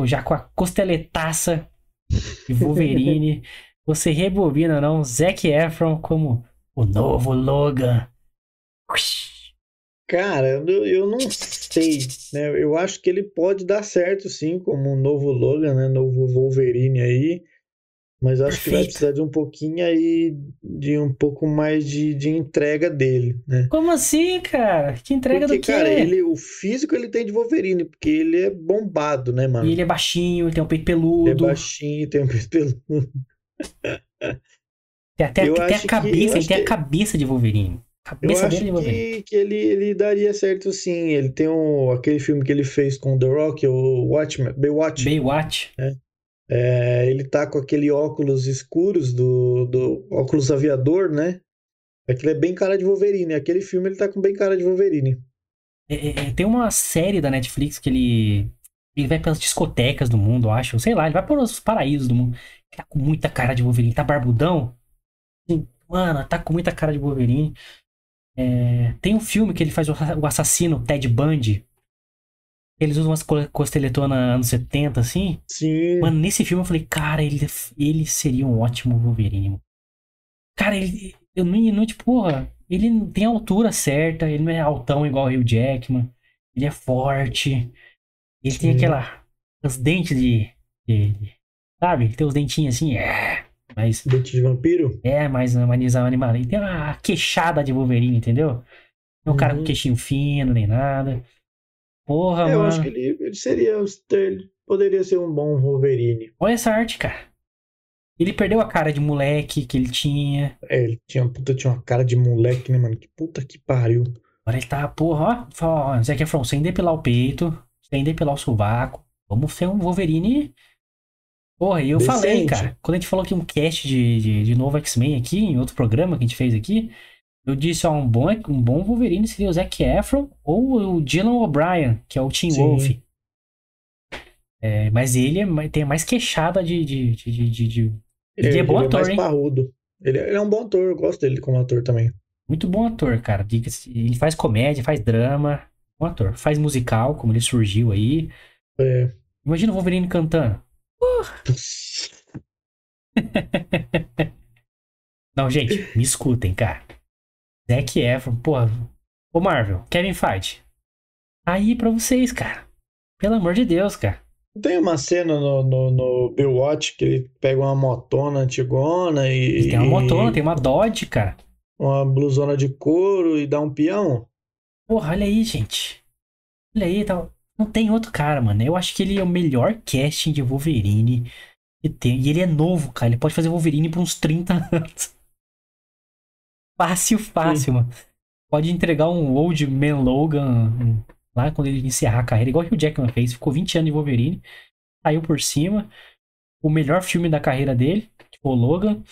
já com a costeletaça de Wolverine. Você rebobina não, Zac Efron como o novo Logan. Cara, eu, eu não sei, né? Eu acho que ele pode dar certo sim, como um novo Logan, né? Novo Wolverine aí. Mas acho que vai Perfeito. precisar de um pouquinho aí, de um pouco mais de, de entrega dele, né? Como assim, cara? Que entrega Porque, do quê? cara, ele, o físico ele tem de Wolverine, porque ele é bombado, né, mano? E ele é baixinho, ele tem um peito Ele é peludo. baixinho, tem um peito peludo. Tem até tem a que- cabeça, eu ele tem a que- cabeça de Wolverine. Eu acho dele que, que ele, ele daria certo sim. Ele tem um, aquele filme que ele fez com The Rock, o Watchmen, Baywatch. Baywatch. É, ele tá com aquele óculos escuros do, do óculos aviador, né? Aquilo é bem cara de Wolverine. Aquele filme ele tá com bem cara de Wolverine. É, é, é, tem uma série da Netflix que ele. Ele vai pelas discotecas do mundo, eu acho. Sei lá, ele vai pelos paraísos do mundo. Ele tá com muita cara de Wolverine. Tá barbudão. Mano, tá com muita cara de Wolverine. É, tem um filme que ele faz o, assassino, Ted Bundy. Eles usam umas co- costeletonas anos 70, assim. Sim. Mano, nesse filme eu falei, cara, ele, ele seria um ótimo Wolverine. Cara, ele. Eu não, não, tipo, porra, ele não tem a altura certa, ele não é altão igual o Hugh Jackman. Ele é forte. Ele tem Sim. aquela. Os dentes de. de- de- sabe? Ele tem os dentinhos assim, é. Mas. Dente de vampiro? É, mais mais animal. Ele tem uma queixada de Wolverine, entendeu? Não é um cara com Uhum. queixinho fino, nem nada. Porra, É, eu mano. acho que ele, ele seria. Ele poderia ser um bom Wolverine. Olha essa arte, cara. Ele perdeu a cara de moleque que ele tinha. É, ele tinha, puta, tinha uma cara de moleque, né, mano? Que puta que pariu. Agora ele tá, porra, ó. Ó, Zac Efron, sem depilar o peito, sem depilar o sovaco. Vamos ser um Wolverine. Porra, e eu falei, Decente. cara. Quando a gente falou que um cast de, de, de novo X-Men aqui, em outro programa que a gente fez aqui, eu disse, ó, um bom, um bom Wolverine seria o Zac Efron ou o Dylan O'Brien, que é o Tim Sim. Wolf. É, mas ele é mais- tem mais queixada de. de, de, de, de- de- Ele é bom ator, mais hein? parrudo. Ele, é- ele é um bom ator, eu gosto dele como ator também. Muito bom ator, cara. Diga-se, Ele faz comédia, faz drama. Bom ator. Faz musical, como ele surgiu aí. É. Imagina o Wolverine cantando. Não, gente, me escutem, cara. Zac Efron, porra. Ô Marvel, Kevin Feige. Tá Aí pra vocês, cara. Pelo amor de Deus, cara. Tem uma cena no, no, no Baywatch que ele pega uma motona antigona e, Ele tem uma motona, tem uma Dodge, cara. uma blusona de couro e dá um peão. Porra, olha aí, gente. Olha aí, tá... não tem outro cara, mano. Eu acho que ele é o melhor casting de Wolverine que tem. E ele é novo, cara. Ele pode fazer Wolverine por uns 30 anos. Fácil, fácil, mano. Pode entregar um Old Man Logan um, lá quando ele encerrar a carreira, igual que o Jackman fez. Ficou 20 anos de Wolverine, saiu por cima. O melhor filme da carreira dele, tipo o Logan.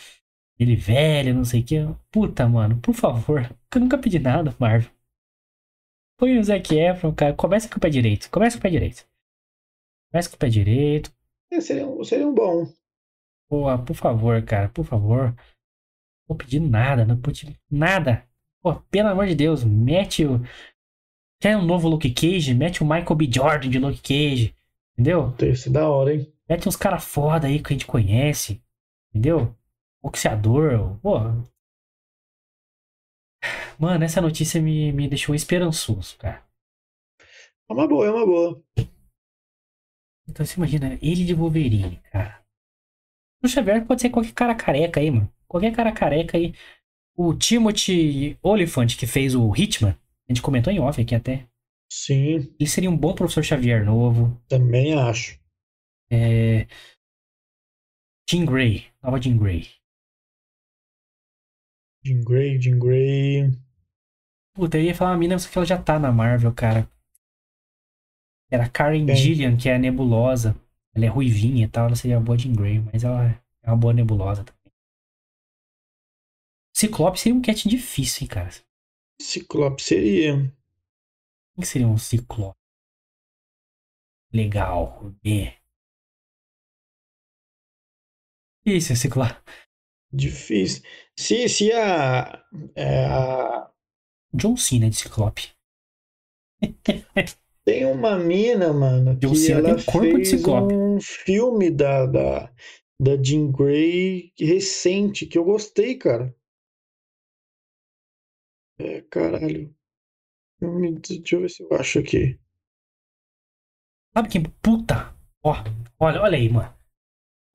Ele velho, não sei o que. Puta, mano, por favor. Eu nunca pedi nada, Marvel. Põe o Zac Efron, cara. Começa com o pé direito. Começa com o pé direito. Começa com o pé direito. É, seria, um, seria um bom. Pô, por favor, cara, por favor. Não vou pedir nada, não vou pedir nada. Pô, pelo amor de Deus, mete o. Quer um novo Luke Cage? Mete o Michael B. Jordan de Luke Cage. Entendeu? Ser da hora, hein? Mete uns caras foda aí que a gente conhece. Entendeu? Boxeador. Pô. Mano, essa notícia me, me deixou esperançoso, cara. É uma boa, é uma boa. Então você imagina, ele de Wolverine, cara. O Xavier pode ser qualquer cara careca aí, mano. Qualquer cara careca aí. O Timothy Oliphant, que fez o Hitman, a gente comentou em off aqui até. Sim, Ele seria um bom professor Xavier novo. também acho. É... Jean Grey, nova Jean Grey. Jean Grey, Jean Grey. Puta, eu ia falar uma mina, só que ela já tá na Marvel, cara. Era a Karen Quem? Gillian, que é a nebulosa. ela é ruivinha e tal, ela seria uma boa Jean Grey, mas ela é uma boa nebulosa também. Ciclope seria um cat difícil, hein, cara. Ciclope seria. O que seria um ciclope? Legal. É. Isso, é ciclope. Difícil. Se, se a, é, a. John Cena de ciclope. Tem uma mina, mano, John que Cena ela tem corpo de fez ciclope. um filme da, da, da Jean Grey recente que eu gostei, cara. É, caralho. Deixa eu ver se eu acho aqui. Sabe quem? Puta! Ó, olha, olha aí, mano.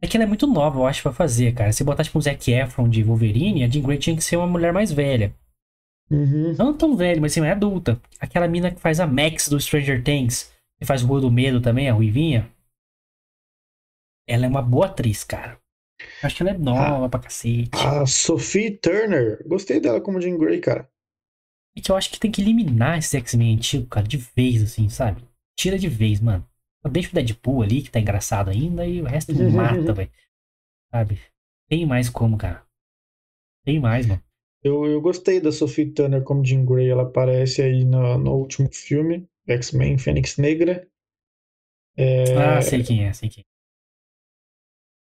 É que ela é muito nova, eu acho, pra fazer, cara. Se botar, tipo, um Zac Efron de Wolverine, a Jean Grey tinha que ser uma mulher mais velha. Uhum. Não tão velha, mas assim, é adulta. Aquela mina que faz a Max do Stranger Things, que faz o Rua do Medo também, a Ruivinha. Ela é uma boa atriz, cara. Acho que ela é nova pra cacete. A Sophie Turner. Gostei dela como Jean Grey, cara. É que eu acho que tem que eliminar esse X-Men antigo, cara, de vez, assim, sabe? Tira de vez, mano. Deixa o Deadpool ali, que tá engraçado ainda, e o resto mata, velho. Sabe? Tem mais como, cara. Tem mais, mano. Eu, eu gostei da Sophie Turner como Jean Grey. Ela aparece aí no, no último filme, X-Men Fênix Negra. É, Ah, sei quem é, sei quem é.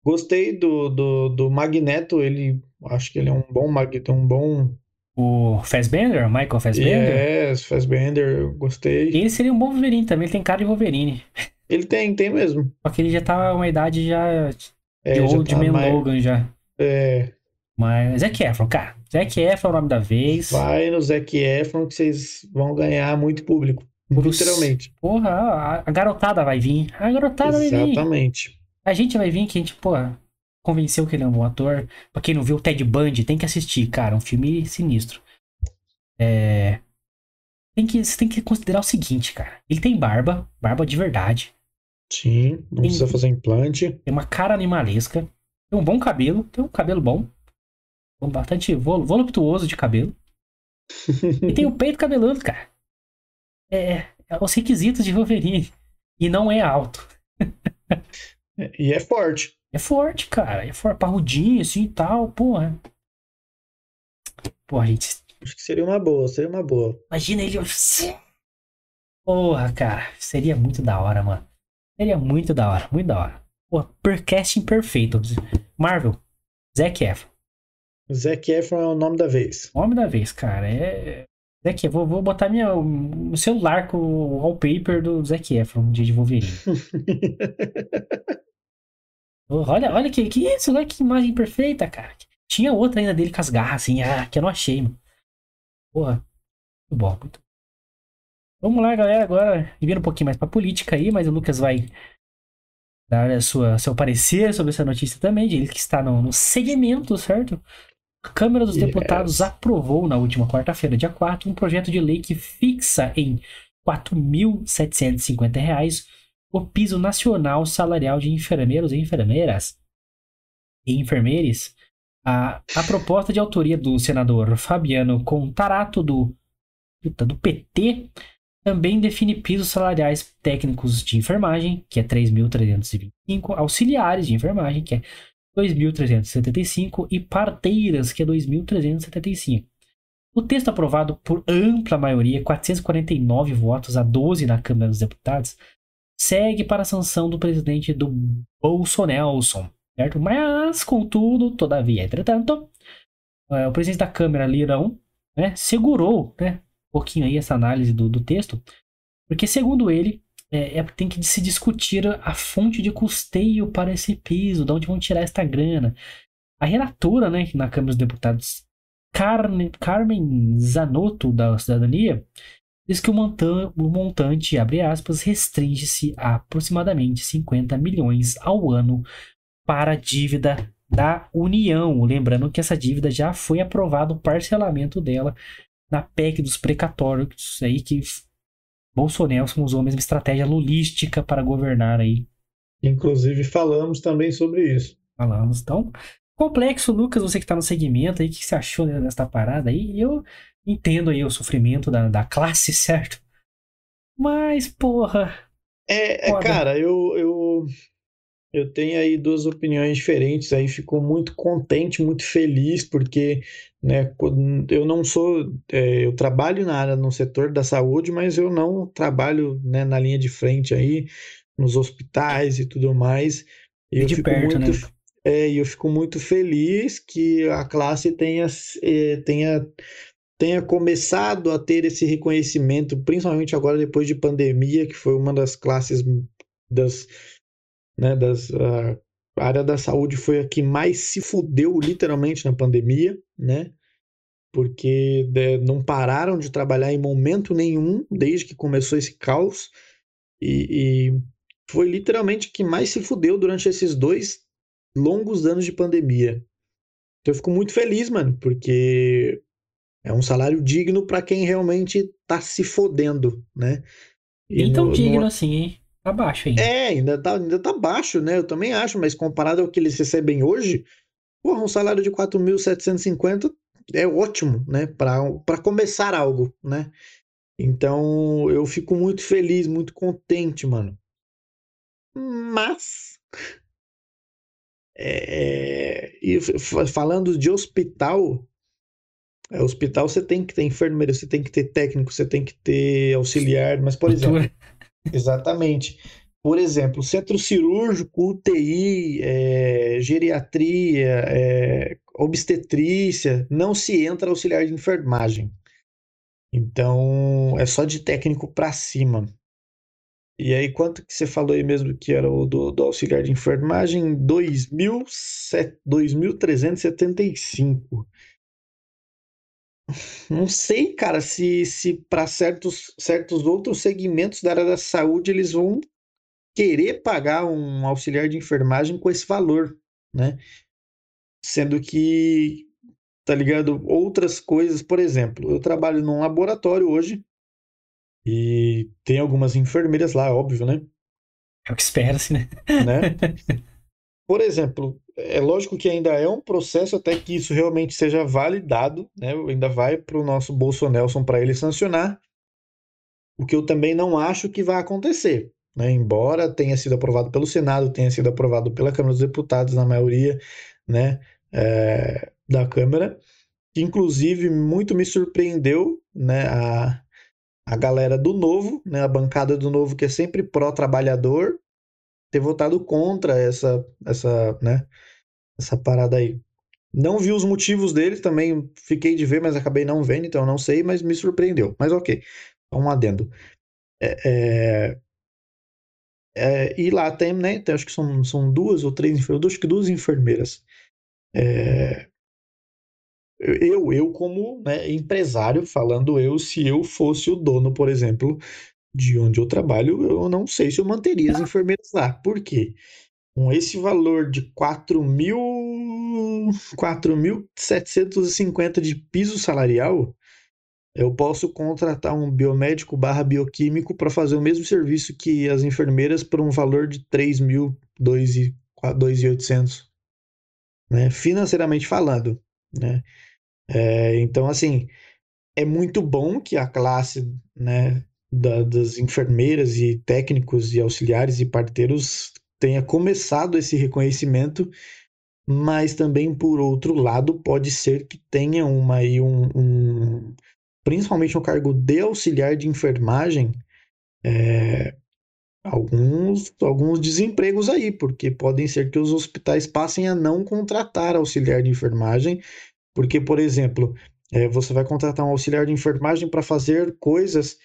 Gostei do, do, do Magneto. Ele acho que ele é um bom Magneto, um bom. O Fassbender, o Michael Fassbender, Yes, Fassbender, eu gostei. ele seria um bom Wolverine também, ele tem cara de Wolverine. Ele tem, tem mesmo. Só que ele já tá uma idade já de É, já Old tá Man mais- Logan já. é, Mas Zac Efron, cara. Zac Efron é o nome da vez. vai no Zac Efron que vocês vão ganhar muito público. Literalmente. Porra, a, a garotada vai vir. A garotada vai vir. Exatamente. A gente vai vir que a gente, pô, convenceu que ele é um bom ator. Pra quem não viu o Ted Bundy, tem que assistir, cara. Um filme sinistro. É. Tem que, você tem que considerar o seguinte, cara. Ele tem barba, barba de verdade. Sim, não precisa fazer implante. Tem uma cara animalesca. Tem um bom cabelo. Tem um cabelo bom. Bastante vol- voluptuoso de cabelo. E tem o peito cabeludo, cara. É, é os requisitos de Wolverine. E não é alto. E é forte. É forte, cara. É forte, parrudinho assim e tal, porra. Porra, gente. Acho que seria uma boa, seria uma boa. Imagina ele. Porra, cara. Seria muito da hora, mano. Seria muito da hora, muito da hora. Porra, per casting perfeito. Marvel. Zac Efron. Zac Efron é o nome da vez. Homem da vez, cara. É. Zac Efron. Vou, vou botar minha, o celular com o wallpaper do Zac Efron de de Wolverine. Olha, olha que, que isso, olha que imagem perfeita, cara. Tinha outra ainda dele com as garras, assim, ah, que eu não achei, mano. Porra, muito bom, muito bom. Vamos lá, galera, agora, vindo um pouquinho mais pra política aí, mas o Lucas vai dar a sua, seu parecer sobre essa notícia também, de ele que está no, no segmento, certo? A Câmara dos Yes. Deputados aprovou na última quarta-feira, dia 4, um projeto de lei que fixa em 4.750 reais o piso nacional salarial de enfermeiros e enfermeiras e enfermeires. A, a proposta de autoria do senador Fabiano Contarato do, do PT também define pisos salariais técnicos de enfermagem, que é 3.325, auxiliares de enfermagem, que é 2.375 e parteiras, que é 2.375. O texto aprovado por ampla maioria, 449 votos a 12 na Câmara dos Deputados, segue para a sanção do presidente do Bolsonelson, certo? Mas, contudo, todavia, entretanto, eh, o presidente da Câmara, Lirão, né, segurou né, pouquinho aí essa análise do, do texto, porque, segundo ele, é, é- tem que se discutir a fonte de custeio para esse piso, de onde vão tirar esta grana. A relatora, né, na Câmara dos Deputados, Carne- Carmen Zanotto, da Cidadania, diz que o, montan- o montante, abre aspas, restringe-se a aproximadamente 50 milhões ao ano para a dívida da União. Lembrando que essa dívida já foi aprovado o parcelamento dela na PEC dos precatórios, aí que Bolsonaro usou a mesma estratégia lulística para governar aí. Inclusive, falamos também sobre isso. Falamos. Então, complexo, Lucas, você que está no segmento aí, o que você achou dessa parada aí? E Eu entendo aí o sofrimento da, da classe, certo? Mas, porra, É, é, cara, eu, eu, Eu tenho aí duas opiniões diferentes, aí fico muito contente, muito feliz, porque né, eu não sou, é, eu trabalho na área, no setor da saúde, mas eu não trabalho né, na linha de frente aí, nos hospitais e tudo mais. E, eu fico perto, muito, né? É, eu fico muito feliz que a classe tenha, é, tenha, tenha começado a ter esse reconhecimento, principalmente agora depois de pandemia, que foi uma das classes das né, das, a área da saúde foi a que mais se fudeu literalmente na pandemia, né? Porque né, não pararam de trabalhar em momento nenhum desde que começou esse caos e, e foi literalmente que mais se fudeu durante esses dois longos anos de pandemia. Então eu fico muito feliz, mano, porque é um salário digno para quem realmente tá se fodendo, né? E Nem tão digno no... assim, hein? Tá baixo ainda. É, ainda tá, ainda tá baixo, né? Eu também acho, mas comparado ao que eles recebem hoje, porra, um salário de 4.750 é ótimo, né? Para começar algo, né? Então eu fico muito feliz, muito contente, mano. Mas. É, e falando de hospital, é, hospital você tem que ter enfermeiro, você tem que ter técnico, você tem que ter auxiliar, mas por exemplo, Exatamente. Por exemplo, centro cirúrgico, UTI, é, geriatria, é, obstetrícia, não se entra auxiliar de enfermagem. Então, é só de técnico para cima. E aí, quanto que você falou aí mesmo que era o do, do auxiliar de enfermagem? 2.375. Não sei, cara, se, se para certos, certos outros segmentos da área da saúde eles vão querer pagar um auxiliar de enfermagem com esse valor, né? Sendo que, tá ligado? Outras coisas, por exemplo, eu trabalho num laboratório hoje e tem algumas enfermeiras lá, óbvio, né? É o que espera-se, né? né? Por exemplo, é lógico que ainda é um processo até que isso realmente seja validado, né? Ainda vai para o nosso Bolsonaro para ele sancionar, o que eu também não acho que vai acontecer. Né? Embora tenha sido aprovado pelo Senado, tenha sido aprovado pela Câmara dos Deputados, na maioria né, é, da Câmara, inclusive muito me surpreendeu né, a, a galera do Novo, né, a bancada do Novo, que é sempre pró-trabalhador, ter votado contra essa, essa, né, essa parada aí. Não vi os motivos deles, também fiquei de ver, mas acabei não vendo, então não sei, mas me surpreendeu. Mas ok, um adendo. É, é, é, e lá tem, né, acho que são, são duas ou três enfermeiras, acho que duas enfermeiras. É, eu, eu como né, empresário, falando eu, se eu fosse o dono, por exemplo, de onde eu trabalho, eu não sei se eu manteria as enfermeiras lá. Por quê? Com esse valor de 4.750 de piso salarial, eu posso contratar um biomédico barra bioquímico para fazer o mesmo serviço que as enfermeiras por um valor de 3 mil, 2.800, né? financeiramente falando. Né? É, então, assim, é muito bom que a classe né, da, das enfermeiras e técnicos e auxiliares e parteiros tenha começado esse reconhecimento, mas também, por outro lado, pode ser que tenha uma, aí um, um principalmente no cargo de auxiliar de enfermagem, é, alguns, alguns desempregos aí, porque podem ser que os hospitais passem a não contratar auxiliar de enfermagem, porque, por exemplo, é, você vai contratar um auxiliar de enfermagem para fazer coisas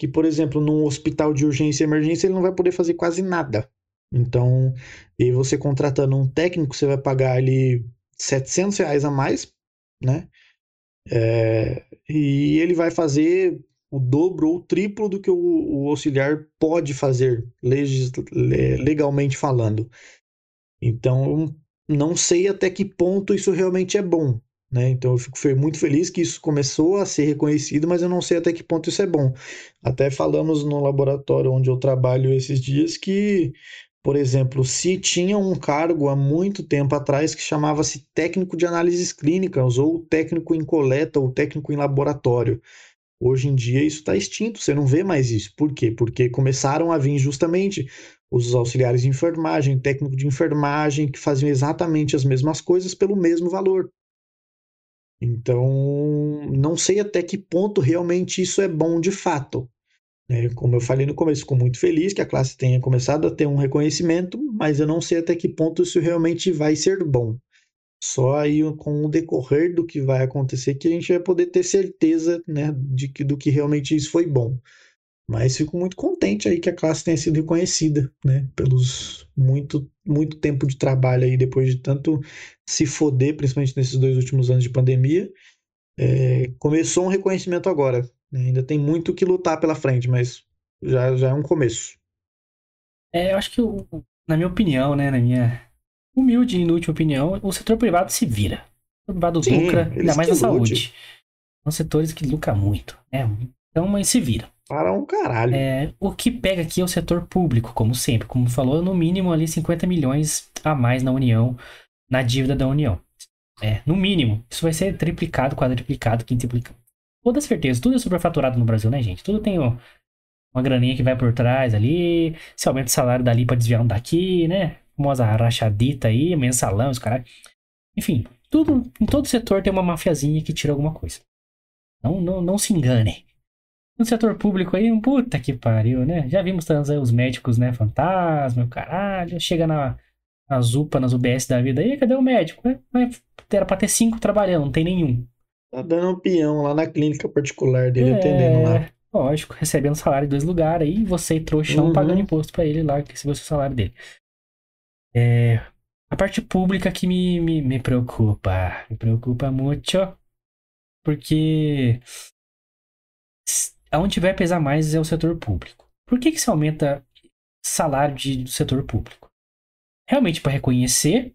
que, por exemplo, num hospital de urgência e emergência, ele não vai poder fazer quase nada. Então, e você contratando um técnico, você vai pagar ali 700 reais a mais, né? É, e ele vai fazer o dobro ou o triplo do que o, o auxiliar pode fazer, legalmente falando. Então, não sei até que ponto isso realmente é bom. Né? Então eu fico muito feliz que isso começou a ser reconhecido, mas eu não sei até que ponto isso é bom. Até falamos no laboratório onde eu trabalho esses dias que, por exemplo, se tinha um cargo há muito tempo atrás que chamava-se técnico de análises clínicas, ou técnico em coleta, ou técnico em laboratório. Hoje em dia isso está extinto, você não vê mais isso. Por quê? Porque começaram a vir justamente os auxiliares de enfermagem, técnico de enfermagem, que faziam exatamente as mesmas coisas pelo mesmo valor. Então, não sei até que ponto realmente isso é bom de fato. Né? Como eu falei no começo, fico muito feliz que a classe tenha começado a ter um reconhecimento, mas eu não sei até que ponto isso realmente vai ser bom. Só aí com o decorrer do que vai acontecer que a gente vai poder ter certeza né, de que, do que realmente isso foi bom. Mas fico muito contente aí que a classe tenha sido reconhecida, né? Pelos muito, muito tempo de trabalho aí, depois de tanto se foder, principalmente nesses dois últimos anos de pandemia. É, começou um reconhecimento agora. Né? Ainda tem muito que lutar pela frente, mas já, já é um começo. É, eu acho que, na minha opinião, né? Na minha humilde e inútil opinião, o setor privado se vira. O privado Sim, lucra, ainda mais na saúde. São setores que lucram muito, né? Então, mas se vira. Para um caralho. É, o que pega aqui é o setor público, como sempre. Como falou, no mínimo ali 50 milhões a mais na União, na dívida da União. É, no mínimo. Isso vai ser triplicado, quadriplicado, quintuplicado. Toda certeza. Tudo é superfaturado no Brasil, né, gente? Tudo tem ó, uma graninha que vai por trás ali. Se aumenta o salário dali pra desviar um daqui, né? Famosa rachadita aí, mensalão, os caras. Enfim, tudo, em todo setor tem uma mafiazinha que tira alguma coisa. Não, não, não se engane no setor público aí, puta que pariu, né? Já vimos aí os médicos, né? Fantasma, caralho. Chega na, nas UPA, nas UBS da vida aí, cadê o médico? Né? Era pra ter cinco trabalhando, não tem nenhum. Tá dando um peão lá na clínica particular dele, é, atendendo lá. Lógico, recebendo salário em dois lugares aí, você e trouxão uhum. pagando imposto pra ele lá, que recebeu o salário dele. É, a parte pública que me, me, me preocupa. Me preocupa muito. Porque Onde vai pesar mais é o setor público. Por que, que se aumenta salário de, do setor público? Realmente para reconhecer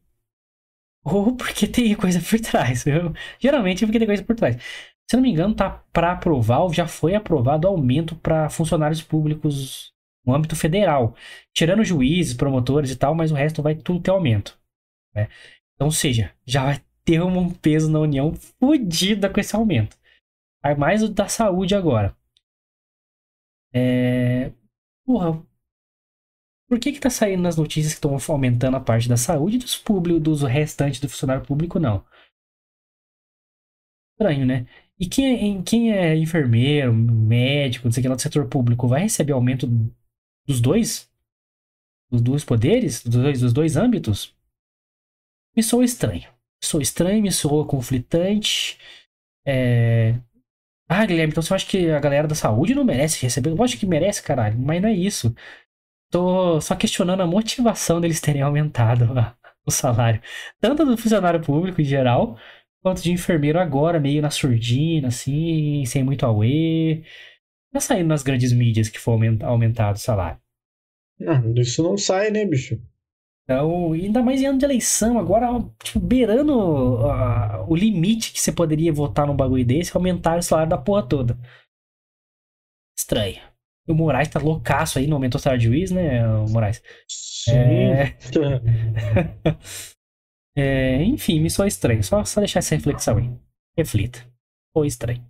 ou porque tem coisa por trás. Eu, geralmente é porque tem coisa por trás. Se não me engano, tá para aprovar ou já foi aprovado aumento para funcionários públicos no âmbito federal, tirando juízes, promotores e tal, mas o resto vai tudo ter aumento. Né? Então, ou seja, já vai ter um peso na União fodida com esse aumento. Mais o da saúde agora. É... Porra, por que que tá saindo nas notícias que estão aumentando a parte da saúde dos públicos, dos restantes do funcionário público, não? Estranho, né? E quem é, quem é enfermeiro, médico, não sei o que lá do setor público, vai receber aumento dos dois? Dos dois poderes? Dos dois, dos dois âmbitos? Me soa estranho. Me soa estranho, me soa conflitante. É... Ah, Guilherme, então você acha que a galera da saúde não merece receber? Eu acho que merece, caralho, mas não é isso. Tô só questionando a motivação deles terem aumentado o salário. Tanto do funcionário público em geral, quanto de enfermeiro agora, meio na surdina, assim, sem muito auê. Tá saindo nas grandes mídias que foi aumentado o salário. Ah, isso não sai, né, bicho? Então, ainda mais em ano de eleição, agora, tipo, beirando uh, o limite que você poderia votar num bagulho desse, aumentar o salário da porra toda. Estranho. O Moraes tá loucaço aí, não aumentou o salário de juiz, né, o Moraes? Sim. É... é, enfim, me soa estranho. Só, só deixar essa reflexão aí. Reflita. Foi estranho.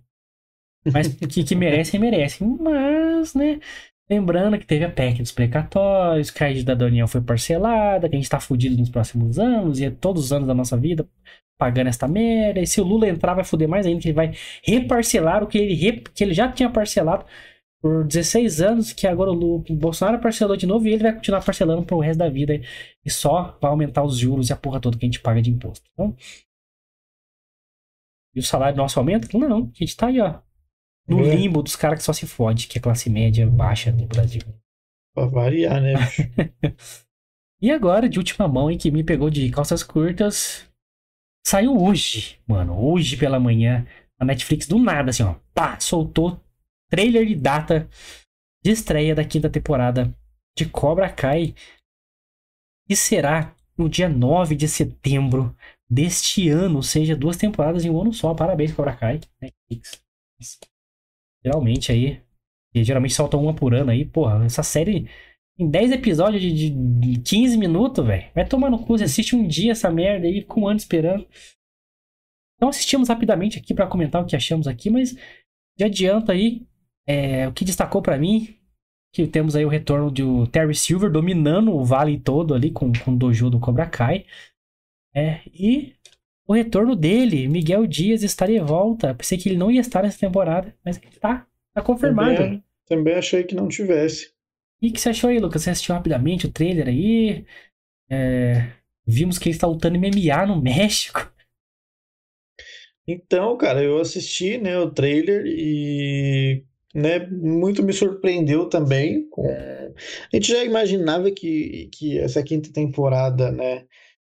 Mas que, que merecem, merecem. Mas, né? Lembrando que teve a PEC dos precatórios, que a ajuda da União foi parcelada, que a gente tá fudido nos próximos anos, e é todos os anos da nossa vida pagando esta merda. E se o Lula entrar, vai fuder mais ainda, que ele vai reparcelar o que ele, rep... que ele já tinha parcelado por 16 anos, que agora o, Lula, o Bolsonaro parcelou de novo e ele vai continuar parcelando pro resto da vida. E só vai aumentar os juros e a porra toda que a gente paga de imposto. Então, e o salário nosso aumenta? Não, a gente tá aí, ó, no é. limbo dos caras que só se fode, que é classe média baixa no Brasil. Pra variar, né? e agora, de última mão, em que me pegou de calças curtas, saiu hoje, mano, hoje pela manhã, a Netflix do nada, assim, ó, pá, soltou trailer de data de estreia da quinta temporada de Cobra Kai. E será no dia 9 de setembro deste ano, ou seja, duas temporadas em um ano só. Parabéns, Cobra Kai. Netflix. Geralmente aí. E geralmente solta uma por ano aí. Porra, essa série em 10 episódios de, de 15 minutos, velho. Vai tomar no cu. Você assiste um dia essa merda aí, com um ano esperando. Então assistimos rapidamente aqui para comentar o que achamos aqui, mas de adianto aí, é, o que destacou para mim, que temos aí o retorno do Terry Silver dominando o vale todo ali com, com o dojo do Cobra Kai. É, e o retorno dele, Miguel Dias, está de volta. Pensei que ele não ia estar nessa temporada, mas ele tá, tá confirmado. Também, também achei que não tivesse. E o que você achou aí, Lucas? Você assistiu rapidamente o trailer aí? É, vimos que ele está lutando MMA no México. Então, cara, eu assisti, né, o trailer e, né, muito me surpreendeu também. Com... A gente já imaginava que, que essa quinta temporada, né,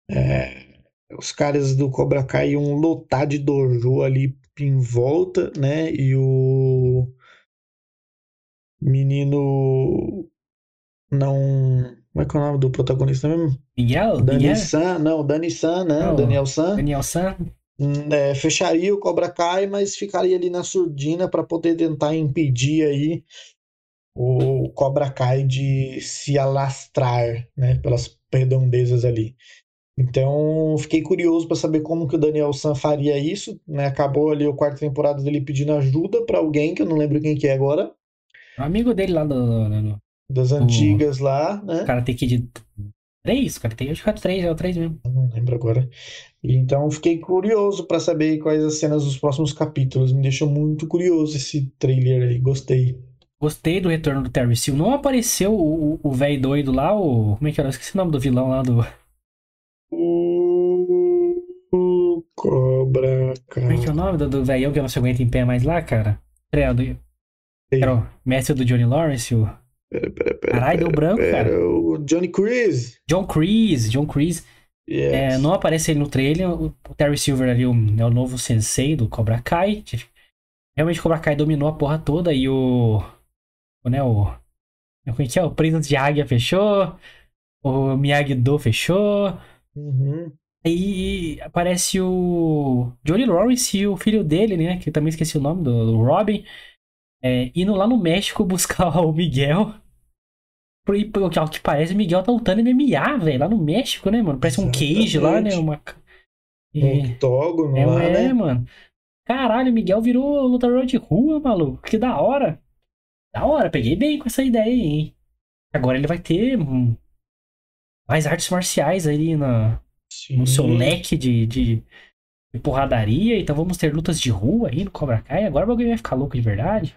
é, os caras do Cobra Kai iam lotar de dojo ali em volta, né, e o menino não. Como é que é o nome do protagonista mesmo? Miguel? Dani Miguel? San, não, Dani San, né? Não, Daniel San. Daniel San? É, fecharia o Cobra Kai, mas ficaria ali na surdina para poder tentar impedir aí o Cobra Kai de se alastrar, né, pelas redondezas ali. Então, fiquei curioso para saber como que o Daniel San faria isso, né? Acabou ali a quarta temporada dele pedindo ajuda para alguém que eu não lembro quem que é agora, Um amigo dele lá do, do, do das antigas lá, né? Karate Kid 3? Karate acho que é o 3, é o 3 mesmo. Eu não lembro agora. Então fiquei curioso para saber quais as cenas dos próximos capítulos. Me deixou muito curioso esse trailer aí. Gostei. Gostei do retorno do Terry Seal. Não apareceu o o velho doido lá, o. Como é que era? Eu esqueci o nome do vilão lá do. O, Cobra Como é que é Kai. o nome do, do velhão que não se aguenta em pé mais lá, cara? Era, do, era o mestre do Johnny Lawrence, o. Pera, pera, pera, Caralho, deu branco, cara. O Johnny Chris. John Kreese, John Kreese. Yes. É, não aparece ele no trailer. O o Terry Silver ali o- é o novo sensei do Cobra Kai. Realmente o Cobra Kai dominou a porra toda e o. o né, o. Como é que é? O Príncipe de Águia fechou. O Miyagi-Do fechou. Uhum. Aí aparece o Johnny Lawrence e o filho dele, né? Que eu também esqueci o nome do, do Robin. É, indo lá no México buscar o Miguel. E pelo que, ao que parece, o Miguel tá lutando MMA, velho, lá no México, né, mano? Parece um cage lá, né? Exatamente. Uma... Um octógono é, lá, é, né? mano. Caralho, o Miguel virou lutador de rua, maluco. Que da hora. Da hora, peguei bem com essa ideia aí, hein? Agora ele vai ter hum, mais artes marciais aí na, no seu Sim. leque de, de, de porradaria. Então vamos ter lutas de rua aí no Cobra Kai. Agora o bagulho vai ficar louco de verdade.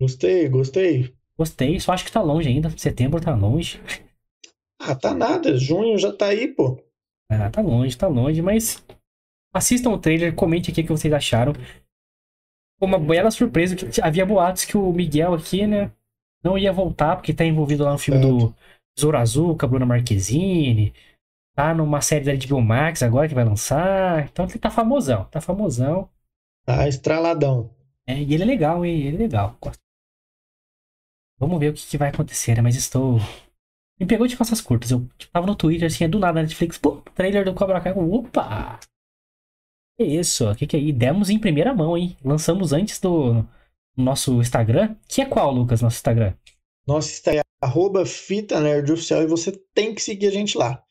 Gostei, gostei. Gostei, só acho que tá longe ainda. Setembro tá longe. Ah, tá nada. Junho já tá aí, pô. Ah, tá longe, tá longe, mas assistam o trailer, comente aqui o que vocês acharam. Foi uma bela surpresa que havia boatos que o Miguel aqui, né, não ia voltar porque tá envolvido lá no filme do Zoro Azul com a Bruna Marquezine. Tá numa série da HBO Max agora que vai lançar. Então ele tá famosão, tá famosão. Tá estraladão. É, e ele é legal, hein? Ele é legal. Vamos ver o que, que vai acontecer, né? Mas estou. Me pegou de costas curtas. Eu tipo, tava no Twitter, assim, do nada, Netflix, pô, trailer do Cobra Kai. Opa! Que isso? O que, que é aí? Demos em primeira mão, hein? Lançamos antes do nosso Instagram. Que é qual, Lucas, nosso Instagram? Nosso Instagram é arroba Fita Nerd Oficial e você tem que seguir a gente lá.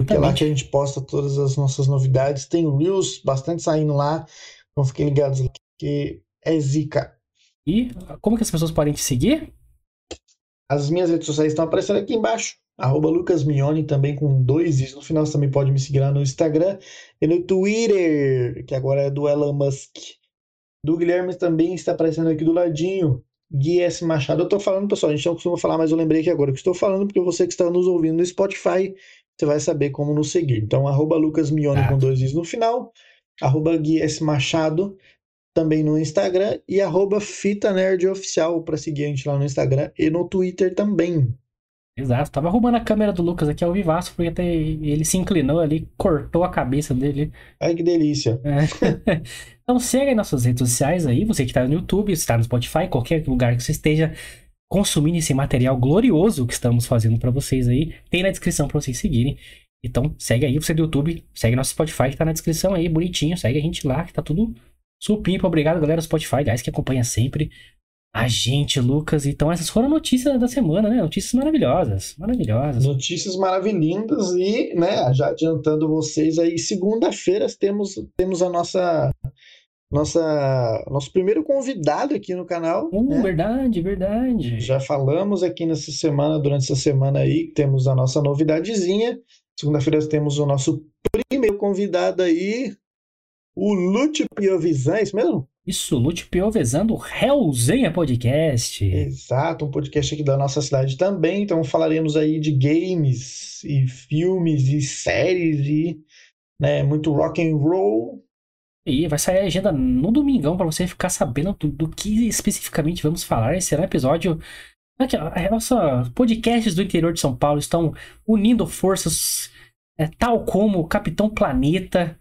Porque é lá que a gente posta todas as nossas novidades. Tem Reels bastante saindo lá. Então fiquem ligados lá, que é zica. E como que as pessoas podem te seguir? As minhas redes sociais estão aparecendo aqui embaixo. Arroba Lucas Mione, também com dois is no final. Você também pode me seguir lá no Instagram e no Twitter, que agora é do Elon Musk. Do Guilherme também está aparecendo aqui do ladinho. Gui S. Machado. Eu tô falando, pessoal, a gente não costuma falar, mas eu lembrei que agora que estou falando, porque você que está nos ouvindo no Spotify, você vai saber como nos seguir. Então, arroba Lucas Mione Ah. com dois is no final. Arroba Gui S. Machado também no Instagram e arroba Fita Nerd Oficial para seguir a gente lá no Instagram e no Twitter também. Exato, tava roubando a câmera do Lucas aqui ao vivaço, porque até ele se inclinou ali, cortou a cabeça dele. Ai que delícia. É. então segue aí nossas redes sociais aí, você que está no YouTube, está no Spotify, qualquer lugar que você esteja consumindo esse material glorioso que estamos fazendo para vocês aí, tem na descrição para vocês seguirem. Então segue aí, você do YouTube, segue nosso Spotify que tá na descrição aí, bonitinho, segue a gente lá, que tá tudo supimpa. Obrigado, galera do Spotify, aliás, que acompanha sempre a gente, Lucas. Então essas foram notícias da semana, né? Notícias maravilhosas, maravilhosas. Notícias maravilhindas e, né, já adiantando vocês aí, segunda-feira temos, temos a nossa nossa, nosso primeiro convidado aqui no canal. Uh, né? verdade, verdade. Já falamos aqui nessa semana, durante essa semana aí, que temos a nossa novidadezinha. Segunda-feira temos o nosso primeiro convidado aí, o Lúcio Piovisan, é isso mesmo? Isso, Lute Piovesan do Hellzenha Podcast. Exato, um podcast aqui da nossa cidade também. Então falaremos aí de games e filmes e séries e né, muito rock and roll. E vai sair a agenda no domingão para você ficar sabendo do, do, que especificamente vamos falar. Esse será um episódio. Aqui, ó, nossa, podcasts do interior de São Paulo estão unindo forças, é, tal como o Capitão Planeta,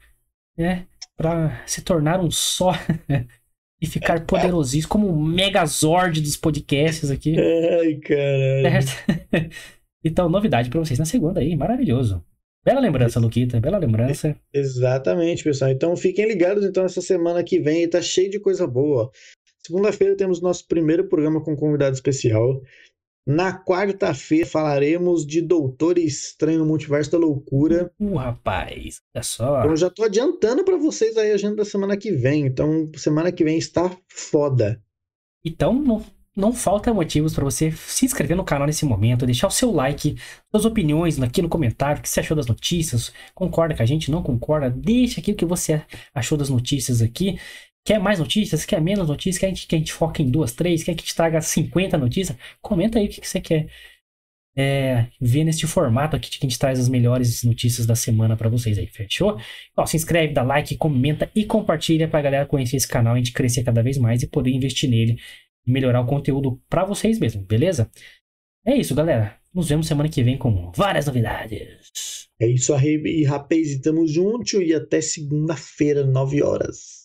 né? Para se tornar um só e ficar poderosíssimo, como o Megazord dos podcasts aqui. Ai, caralho. Então, novidade para vocês na segunda aí, maravilhoso. Bela lembrança, Luquita, bela lembrança. Exatamente, pessoal. Então fiquem ligados então essa semana que vem, tá cheio de coisa boa. Segunda-feira temos nosso primeiro programa com convidado especial. Na quarta-feira falaremos de Doutor Estranho no Multiverso da Loucura. Uh, rapaz, olha só. Então já tô adiantando para vocês aí a agenda da semana que vem. Então, semana que vem está foda. Então, não, não falta motivos para você se inscrever no canal nesse momento, deixar o seu like, suas opiniões aqui no comentário, o que você achou das notícias, concorda com a gente, não concorda, deixa aqui o que você achou das notícias aqui. Quer mais notícias? Quer menos notícias? Quer que a gente, que a gente foque em duas, três? Quer que a gente traga 50 notícias? Comenta aí o que, que você quer é, ver neste formato aqui que a gente traz as melhores notícias da semana para vocês aí, fechou? Ó, se inscreve, dá like, comenta e compartilha pra galera conhecer esse canal, a gente crescer cada vez mais e poder investir nele e melhorar o conteúdo para vocês mesmo, beleza? É isso, galera. Nos vemos semana que vem com várias novidades. É isso aí, rapaz. Tamo junto e até segunda-feira, 9 horas.